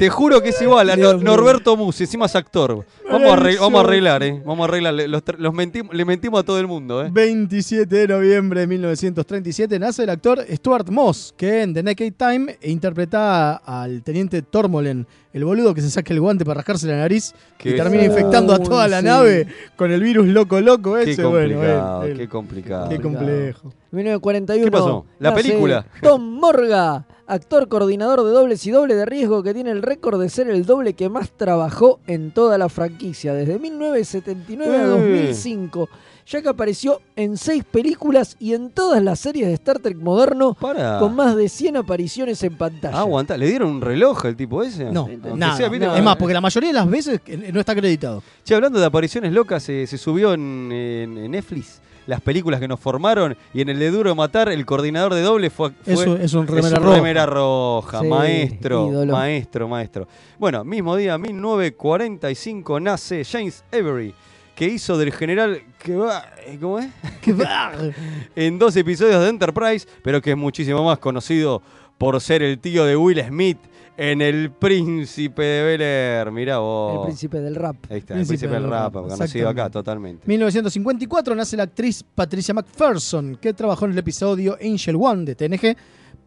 Te juro que es igual a. Norberto Musi, encima es actor. Vamos a, arregl- vamos a arreglar. Arreglar, ¿eh? Vamos a arreglar. Le, los los mentim- le mentimos a todo el mundo, ¿eh? 27 de noviembre de 1937 nace el actor Stuart Moss, que en The Naked Time interpreta al teniente Tormolen, el boludo que se saca el guante para rascarse la nariz Qué- y termina infectando a toda la sí. nave con el virus loco loco Qué ese. bueno, complicado, él- él- qué complicado. qué complejo. 1941. ¿Qué pasó? La película. Tom Morga, actor coordinador de dobles y doble de riesgo que tiene el récord de ser el doble que más trabajó en toda la franquicia, desde 1979 a Eh. 2005, ya que apareció en seis películas y en todas las series de Star Trek moderno, Para. con más de 100 apariciones en pantalla. Ah, aguanta. ¿Le dieron un reloj al tipo ese? No, Aunque nada. Es más, porque la mayoría de las veces eh, no está acreditado. Che, hablando de apariciones locas, se, se subió en, en- en Netflix las películas que nos formaron y en el de Duro de Matar el coordinador de doble fue, fue- Es un- es un remera roja. remera roja, Sí, maestro, ídolo. maestro, maestro. Bueno, mismo día, 1945, nace James Avery, que hizo del general que va, eh, ¿cómo es? en dos episodios de Enterprise, pero que es muchísimo más conocido por ser el tío de Will Smith en El Príncipe de Bel Air. Mirá vos. El príncipe del rap. Ahí está, el príncipe del rap, conocido exactamente. acá totalmente. 1954 nace la actriz Patricia McPherson, que trabajó en el episodio Angel One de TNG,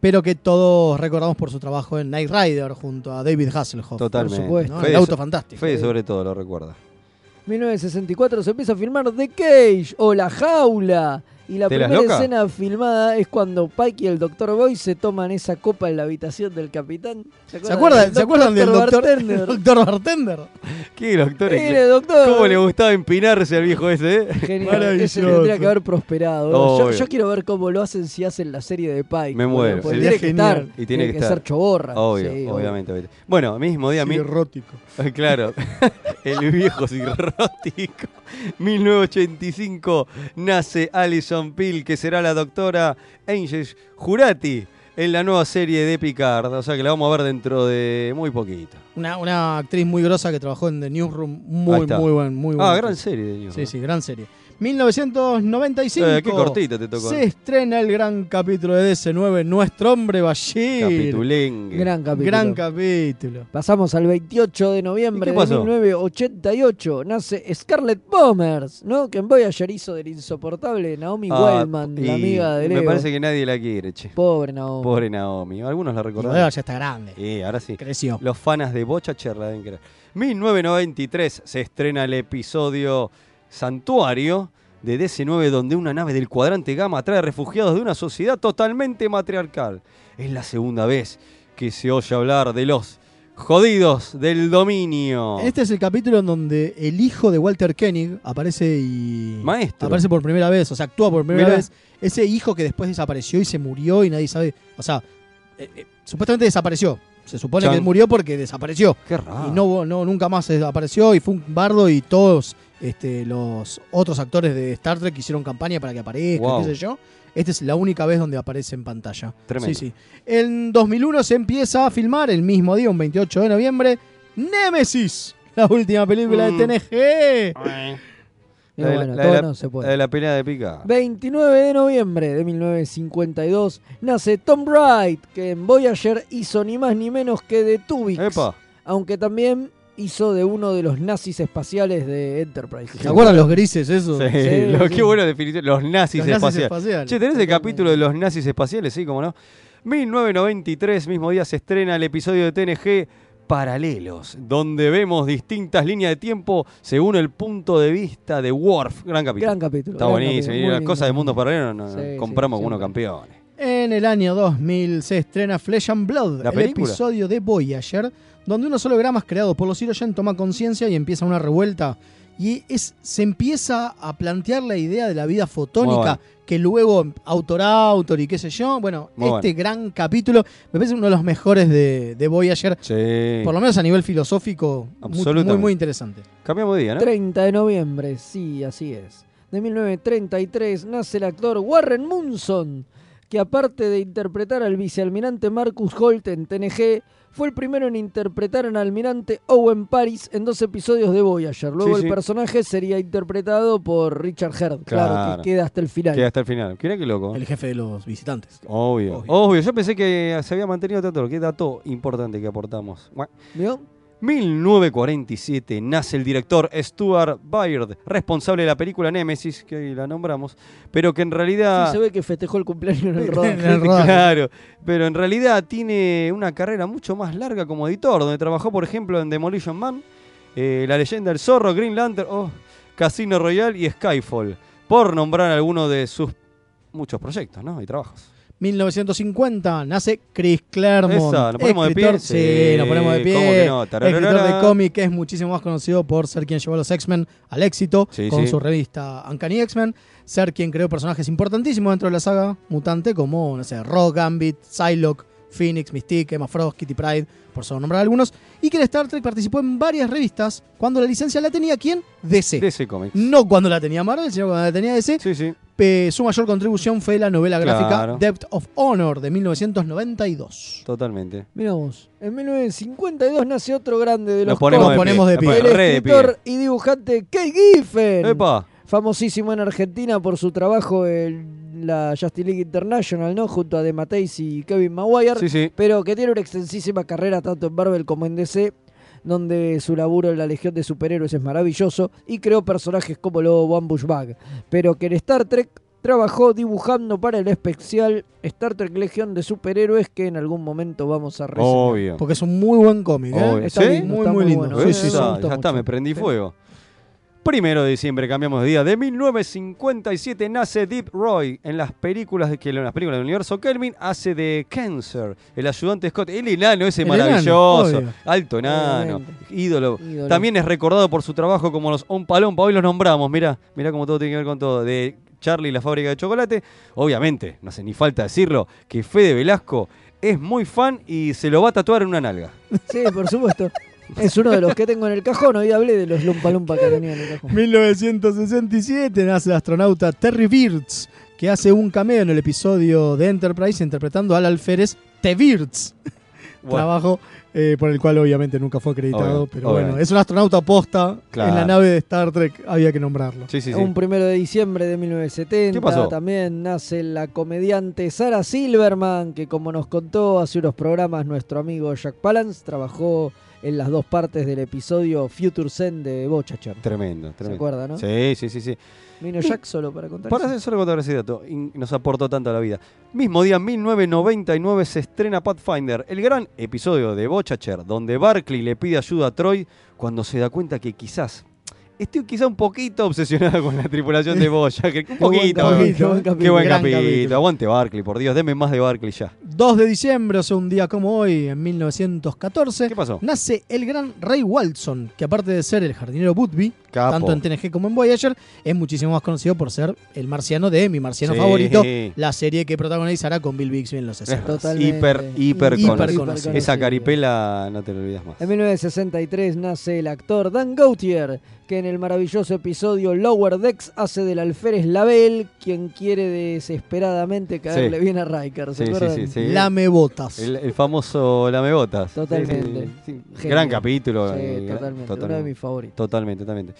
pero que todos recordamos por su trabajo en Knight Rider junto a David Hasselhoff. Totalmente. ¿no? Fede El auto fantástico. Fede sobre todo lo recuerda. 1964 se empieza a filmar The Cage o La Jaula. Y la ¿Te las primera loca? escena filmada es cuando Pike y el Dr. Boy se toman esa copa en la habitación del capitán. ¿Se acuerdan, ¿se acuerdan del doctor, Bartender? doctor Bartender? ¿Qué doctor? Mire, doctor. ¿Cómo le gustaba empinarse al viejo ese? eh? Genial, ese tendría que haber prosperado. Yo, Obvio. yo quiero ver cómo lo hacen si hacen la serie de Pike. Me muero. Sería tiene que estar. Y tiene, que, estar. ser choborra. Obvio, sí, obvio. obviamente, obviamente. Bueno, mismo día. Sí, mil- erótico. claro. el viejo cirrótico. 1985 nace Alison Peel, que será la doctora Angel Jurati en la nueva serie de Picard. O sea que la vamos a ver dentro de muy poquito. Una, una actriz muy grosa que trabajó en The Newsroom. Muy, muy buen, muy Ah, buen. gran serie de Newsroom. Sí, sí, gran serie. 1995. Eh, qué cortita te tocó, Se estrena el gran capítulo de DC9, Nuestro Hombre Bashir. Capitulengue. Gran capítulo. Gran capítulo. Pasamos al 28 de noviembre ¿Y de qué pasó? 1988. Nace Scarlett Bombers, ¿no? Que en Voyager hizo del insoportable Naomi Ah, Wellman, la amiga de Me Leo. parece que nadie la quiere, che. Pobre Naomi. Pobre Naomi. Algunos la recordaron. ahora ya está grande. Sí, ahora sí. Creció. Los fanas de Bocha Cher la deben querer. 1993 se estrena el episodio Santuario de DC9 donde una nave del cuadrante Gamma trae refugiados de una sociedad totalmente matriarcal. Es la segunda vez que se oye hablar de los jodidos del dominio. Este es el capítulo en donde el hijo de Walter Koenig aparece y. Maestro. Aparece por primera vez, o sea, actúa por primera Mirá. vez. Ese hijo que después desapareció y se murió y nadie sabe. O sea, eh, eh, supuestamente desapareció. Se supone Chan. que murió porque desapareció. Qué raro. Y no, no, nunca más apareció y fue un bardo y todos este, los otros actores de Star Trek hicieron campaña para que aparezca, Wow. qué sé yo. Esta es la única vez donde aparece en pantalla. Tremendo. Sí, sí. En 2001 se empieza a filmar el mismo día, un 28 de noviembre, Nemesis, la última película Mm. de TNG. Y La de bueno, la todo la- no se puede. la de la pelea de pica. 29 de noviembre de 1952 nace Tom Wright, que en Voyager hizo ni más ni menos que de Tubix. Epa. Aunque también hizo de uno de los nazis espaciales de Enterprise. ¿Se acuerdan los grises esos? Sí, Sí, lo- sí. qué buena definición. Los nazis, Los nazis espaciales. espaciales. Che, ¿tenés el capítulo de los nazis espaciales? Sí, cómo no. 1993, mismo día se estrena el episodio de TNG Paralelos, donde vemos distintas líneas de tiempo según el punto de vista de Worf. Gran capítulo. Gran capítulo, Está gran buenísimo. capítulo, y las cosas de mundos paralelos no, Sí, compramos sí, unos campeones. En el año 2000 se estrena Flesh and Blood, ¿La el episodio de Voyager, donde unos hologramas creados por los Hirogen toma conciencia y empieza una revuelta. Y es, se empieza a plantear la idea de la vida fotónica, bueno. que luego autor autor y qué sé yo. Bueno, Muy este bueno. gran capítulo me parece uno de los mejores de, de Voyager, Sí. por lo menos a nivel filosófico, muy, Absolutamente. muy, muy interesante. Cambiamos de día, ¿no? 30 de noviembre, sí, así es. De 1933 nace el actor Warren Munson, que aparte de interpretar al vicealmirante Marcus Holt en TNG, fue el primero en interpretar al almirante Owen Paris en dos episodios de Voyager. Luego Sí, el sí. personaje sería interpretado por Richard Herd, claro, Claro. que queda hasta el final. Queda hasta el final. Mira qué loco. El jefe de los visitantes. Obvio. Obvio. Yo pensé que se había mantenido tanto. Qué dato importante que aportamos. ¿Vio? 1947 nace el director Stuart Baird, responsable de la película Nemesis, que hoy la nombramos, pero que en realidad... Sí, se ve que festejó el cumpleaños en el rodaje. En el rodaje. Claro, pero en realidad tiene una carrera mucho más larga como editor, donde trabajó, por ejemplo, en Demolition Man, eh, La leyenda del zorro, Green Lantern, oh, Casino Royale y Skyfall, por nombrar algunos de sus muchos proyectos ¿no? y trabajos. 1950 nace Chris Claremont. Esa, ¿nos ponemos de pie? escritor- Sí, Sí, nos ponemos de pie. ¿cómo que no? Escritor de cómic que es muchísimo más conocido por ser quien llevó a los X-Men al éxito Sí, con sí. su revista Uncanny X-Men, ser quien creó personajes importantísimos dentro de la saga mutante como, no sé, Rock, Gambit, Psylocke, Phoenix, Mystique, Emma Frost, Kitty Pryde, por solo nombrar algunos, y que en Star Trek participó en varias revistas cuando la licencia la tenía quién? DC. DC Comics. No cuando la tenía Marvel, sino cuando la tenía DC. Sí, sí. Su mayor contribución fue la novela gráfica Claro. Depth of Honor de 1992. Totalmente. Mirá vos, en 1952 nace otro grande de los Nos ponemos Nos de ponemos pie. de pie. El ponemos re de pie. escritor y dibujante Kay Giffen. Epa. Famosísimo en Argentina por su trabajo en la Justice League International, ¿no? Junto a DeMatteis y Kevin Maguire. Sí, sí. Pero que tiene una extensísima carrera tanto en Marvel como en DC, donde su laburo en la Legión de Superhéroes es maravilloso y creó personajes como Lobo Ambushbag. Pero que en Star Trek trabajó dibujando para el especial Star Trek Legión de Superhéroes que en algún momento vamos a reseñar. Obvio. Porque es un muy buen cómic, ¿eh? Está ¿Sí? lindo, Muy, está muy lindo. bueno. Sí, sí, ya está, me prendí fuego. Primero de diciembre cambiamos de día. De 1957 nace Deep Roy en las películas de que en las películas del universo Kelvin hace de Cancer, el ayudante Scott, el enano ese El maravilloso, enano, alto enano, ídolo. Ídolo. También es recordado por su trabajo como los Un Palompa, hoy los nombramos, mirá, mirá cómo todo tiene que ver con todo, de Charlie y la fábrica de chocolate. Obviamente, no hace ni falta decirlo, que Fede Velasco es muy fan y se lo va a tatuar en una nalga. Sí, por supuesto. Es uno de los que tengo en el cajón. Hoy hablé de los Lumpa Lumpa que tenía en el cajón. 1967 nace el astronauta Terry Virts, que hace un cameo en el episodio de Enterprise interpretando al alférez T. Virts. Bueno. Trabajo eh, por el cual obviamente nunca fue acreditado, Obvio, pero bueno, es un astronauta posta Claro. en la nave de Star Trek, había que nombrarlo. Sí, sí, sí. Un primero de diciembre de 1970 ¿Qué pasó? también nace la comediante Sarah Silverman, que como nos contó hace unos programas nuestro amigo Jack Palance, trabajó en las dos partes del episodio Future Zen de Bochacher. Tremendo, tremendo. acuerda, no? Sí, sí, sí, sí. Vino Jack solo para contar Para hacer solo contar ese dato, y nos aportó tanto a la vida. Mismo día, 1999, se estrena Pathfinder, el gran episodio de Bochacher, donde Barclay le pide ayuda a Troy cuando se da cuenta que quizás, estoy quizá un poquito obsesionado con la tripulación de Bojack. Un buen poquito. capítulo, buen Qué buen capítulo. capítulo. Aguante Barclay, por Dios, deme más de Barclay ya. 2 de diciembre, o sea, un día como hoy, en 1914, ¿Qué pasó? nace el gran Ray Walson, que aparte de ser el jardinero Butby, Capo. tanto en TNG como en Voyager, es muchísimo más conocido por ser el marciano de mi marciano Sí. favorito, la serie que protagonizará con Bill Bixby en los 60. Totalmente. Hiper, hiper, Hiper conocido. conocido. Esa caripela no te lo olvidas más. En 1963 nace el actor Dan Gautier, que en el maravilloso episodio Lower Decks hace del alférez Label, quien quiere desesperadamente caerle Sí. bien a Riker. ¿se Sí, sí, acuerdan? sí, sí. Lame botas. El, el famoso Lamebotas. Totalmente. Gran capítulo. Sí, eh, gran- totalmente, uno de mis favoritos. Totalmente, totalmente.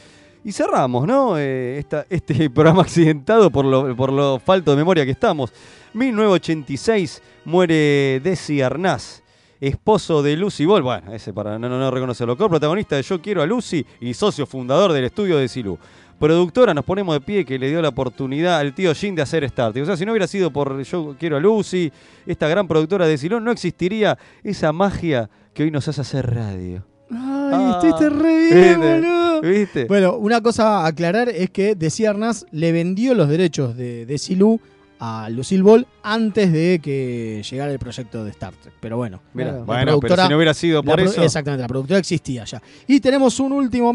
Y cerramos, ¿no? Eh, esta- este programa accidentado por lo, por lo falto de memoria que estamos. 1986 muere Desi Arnaz, esposo de Lucy Ball. Bueno, ese para no, no, no reconocerlo. Co-protagonista de Yo Quiero a Lucy y socio fundador del estudio de Silú. Productora, nos ponemos de pie, que le dio la oportunidad al tío Jim de hacer Star. O sea, si no hubiera sido por Yo Quiero a Lucy, esta gran productora de Silú, no existiría esa magia que hoy nos hace hacer radio. Ay, estuviste re bien, ¿viste? boludo. ¿Viste? Bueno, una cosa a aclarar es que Decía Arnaz le vendió los derechos de, de Silú a Lucille Ball antes de que llegara el proyecto de Star Trek. Pero bueno, la bueno, pero si no hubiera sido por eso. Exactamente, la productora existía ya. Y tenemos un último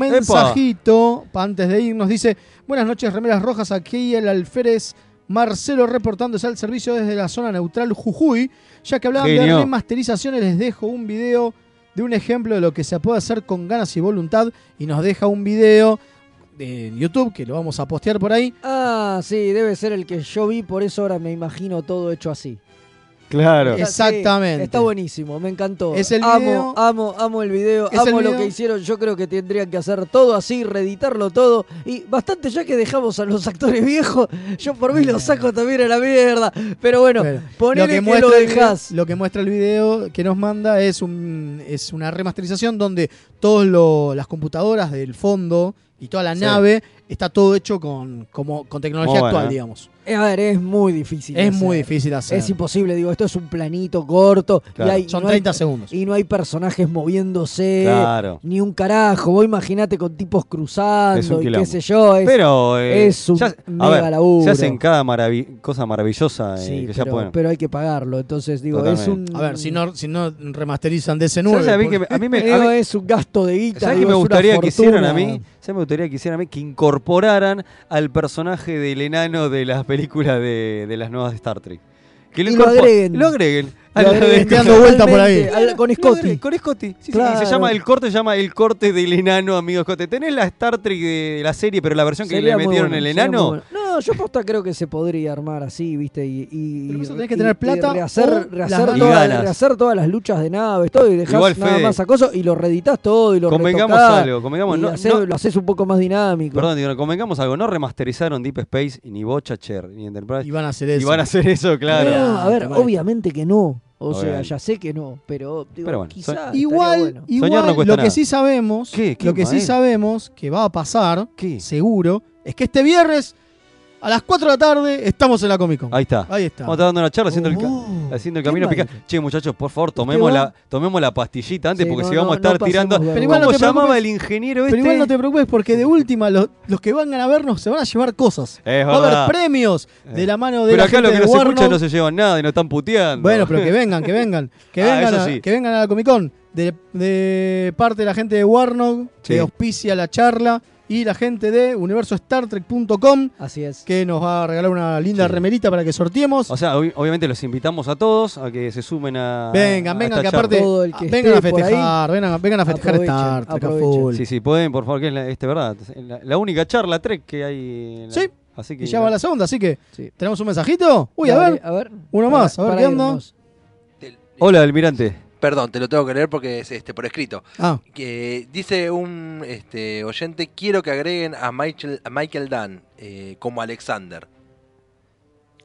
mensajito pa- antes de irnos. Dice, buenas noches, remeras rojas, aquí el alférez Marcelo reportándose al servicio desde la zona neutral Jujuy. Ya que hablaban de remasterizaciones, les dejo un video de un ejemplo de lo que se puede hacer con ganas y voluntad. Y nos deja un video de YouTube que lo vamos a postear por ahí. Ah, sí, debe ser el que yo vi, por eso ahora me imagino todo hecho así. Claro. Sí, Exactamente. está buenísimo, me encantó. Es el amo, video- amo, amo el video, Es el amo lo que hicieron. Yo creo que tendrían que hacer todo así, reeditarlo todo. Y bastante ya que dejamos a los actores viejos, yo por mí los saco también a la mierda. Pero bueno, Bueno, ponele que, lo video- dejás. lo que muestra el video que nos manda es un es una remasterización donde todas las computadoras del fondo y toda la Sí. nave está todo hecho con como con tecnología bueno, actual, ¿eh? digamos. Eh, A ver, es muy difícil. de Es muy difícil de hacer. Es imposible, digo, esto es un planito corto. Claro. Y hay, Son no hay- 30 segundos. Y no hay personajes moviéndose. Claro. Ni un carajo. Vos imaginate con tipos cruzando y qué sé yo. Es, Pero eh, es un ya- mega ver, laburo. se hacen cada cosa maravillosa eh, Sí, que ya pero, pueden. pero hay que pagarlo. Entonces, digo, es un. A ver, si no si no remasterizan DC9. ¿Sabes a mí que porque- a mí me, a Digo, mí- es un gasto de guita. ¿sabes qué me gustaría que hicieran a mí? ¿Sabes me gustaría que hicieran a mí? Que incorporaran al personaje del enano de las películas de, de las nuevas de Star Trek. Que Y lo agreguen. Lo agreguen. Lo dando vuelta por ahí. al- con Scotty. agreguen, Con Scotty. Sí, Claro. se llama, el corte se llama el corte del enano, amigo Scotty. ¿Tenés la Star Trek de la serie, pero la versión que Sería le metieron bueno, el enano? bueno. No, yo posta creo que se podría armar así, ¿viste? Y, y, Pero eso y- tenés que y- tener y plata rehacer, rehacer, las todas, ganas. rehacer todas las luchas de naves, todo, y dejás Igual, nada Fede, más acoso y lo reeditas todo y lo convengamos retocás, algo, convengamos, y no- hacés- no- lo haces un poco más dinámico. Perdón, digo, convengamos algo. No remasterizaron Deep Space, ni Voyager, ni Enterprise. Y van a hacer eso. Y van a hacer eso, claro. No, a ver, obviamente que no. O sea, ya sé que no, pero, digo, Pero bueno, quizá Igual, bueno. igual no lo que nada. sí sabemos, ¿Qué? ¿Qué, lo que sí sabemos que va a pasar, ¿Qué? seguro, es que este viernes a las 4 de la tarde estamos en la Comic Con. Ahí está. Ahí está. Vamos a estar dando una charla haciendo, el, Oh, ca- haciendo el qué camino picante. Che, muchachos, por favor, tomemos la, tomemos la pastillita antes Sí, porque no, si vamos no, a estar pasemos tirando. vergüenza. Pero igual no ¿Cómo te llamaba preocupes. el ingeniero este? Pero igual no te preocupes porque de última los, los que vengan a vernos se van a llevar cosas. Es Va a verdad. haber premios de la mano de Pero la acá gente los que de no se escuchan no se llevan nada y no están puteando. Bueno, pero que vengan, que vengan. Que, Ah, vengan, eso a, sí. que vengan a la Comic Con. De, de parte de la gente de Warnog, Sí. que auspicia la charla. Y la gente de universostartrek.com, Así es. que nos va a regalar una linda Sí. remerita para que sorteemos. O sea, ob- obviamente los invitamos a todos a que se sumen a. vengan, vengan, que aparte Todo el que vengan a ahí, festejar, vengan, vengan a festejar Trek a full. Sí, sí, pueden, por favor, que es la, este, verdad. La, la única charla Trek que hay. en la- Sí. Así que. Y ya va la segunda, así que Sí. tenemos un mensajito. Uy, a ver, a ver. uno Para- más, a ver qué onda. Hola, almirante. Perdón, te lo tengo que leer porque es este por escrito. Ah, Que dice un este, oyente, quiero que agreguen a Michael, a Michael Dunn eh, como Alexander.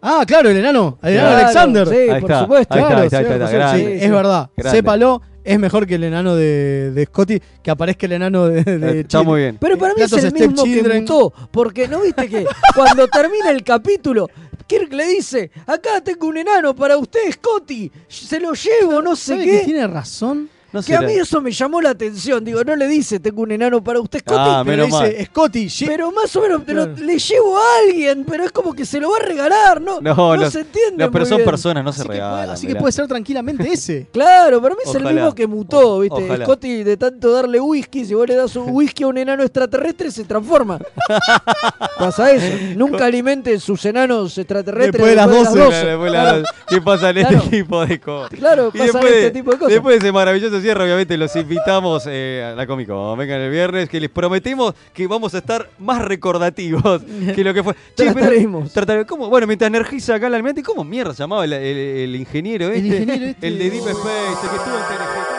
ah, claro, el enano, el enano Claro, Alexander. Sí, Ahí por está, supuesto. ahí está, Claro, ahí está, ahí sí, está, sí, grande. sí, Sí, es verdad. Grande. Sépalo, es mejor que el enano de, de Scotty, que aparezca el enano de, de Está muy bien. Pero para mí es Platos el mismo que Stepchildren. mutó, porque no viste que cuando termina el capítulo, Kirk le dice, acá tengo un enano para usted, Scotty, se lo llevo, no sé ¿Sabe qué. que tiene razón? No Que a mí eso me llamó la atención. Digo, no le dice, tengo un enano para usted, Scotty. Ah, Pero menos dice, mal. Scotty, pero más o menos Claro. le llevo a alguien, pero es como que se lo va a regalar, ¿no? No, No, los- se entiende. No, pero muy son bien. personas, no se puede, regalan. así que puede ser tranquilamente ese. Claro, para mí es el Ojalá. mismo que mutó, O- ¿viste? ojalá. Scotty, de tanto darle whisky, si vos le das un whisky a un enano extraterrestre, se transforma. Pasa eso. Nunca alimenten sus enanos extraterrestres Después de las 12. Claro, después. ¿Qué pasa en Claro. este tipo de cosas? Claro, después, este de- tipo de cosas. después de ese maravilloso obviamente los invitamos eh, a la Comic Con. Vengan el viernes, que les prometemos que vamos a estar más recordativos que lo que fue. Che, Trataremos. Bueno, mientras energiza acá la almirante, ¿cómo mierda se llamaba el, el- el ingeniero este? ingeniero este. El de Deep Space, el que estuvo en TNG.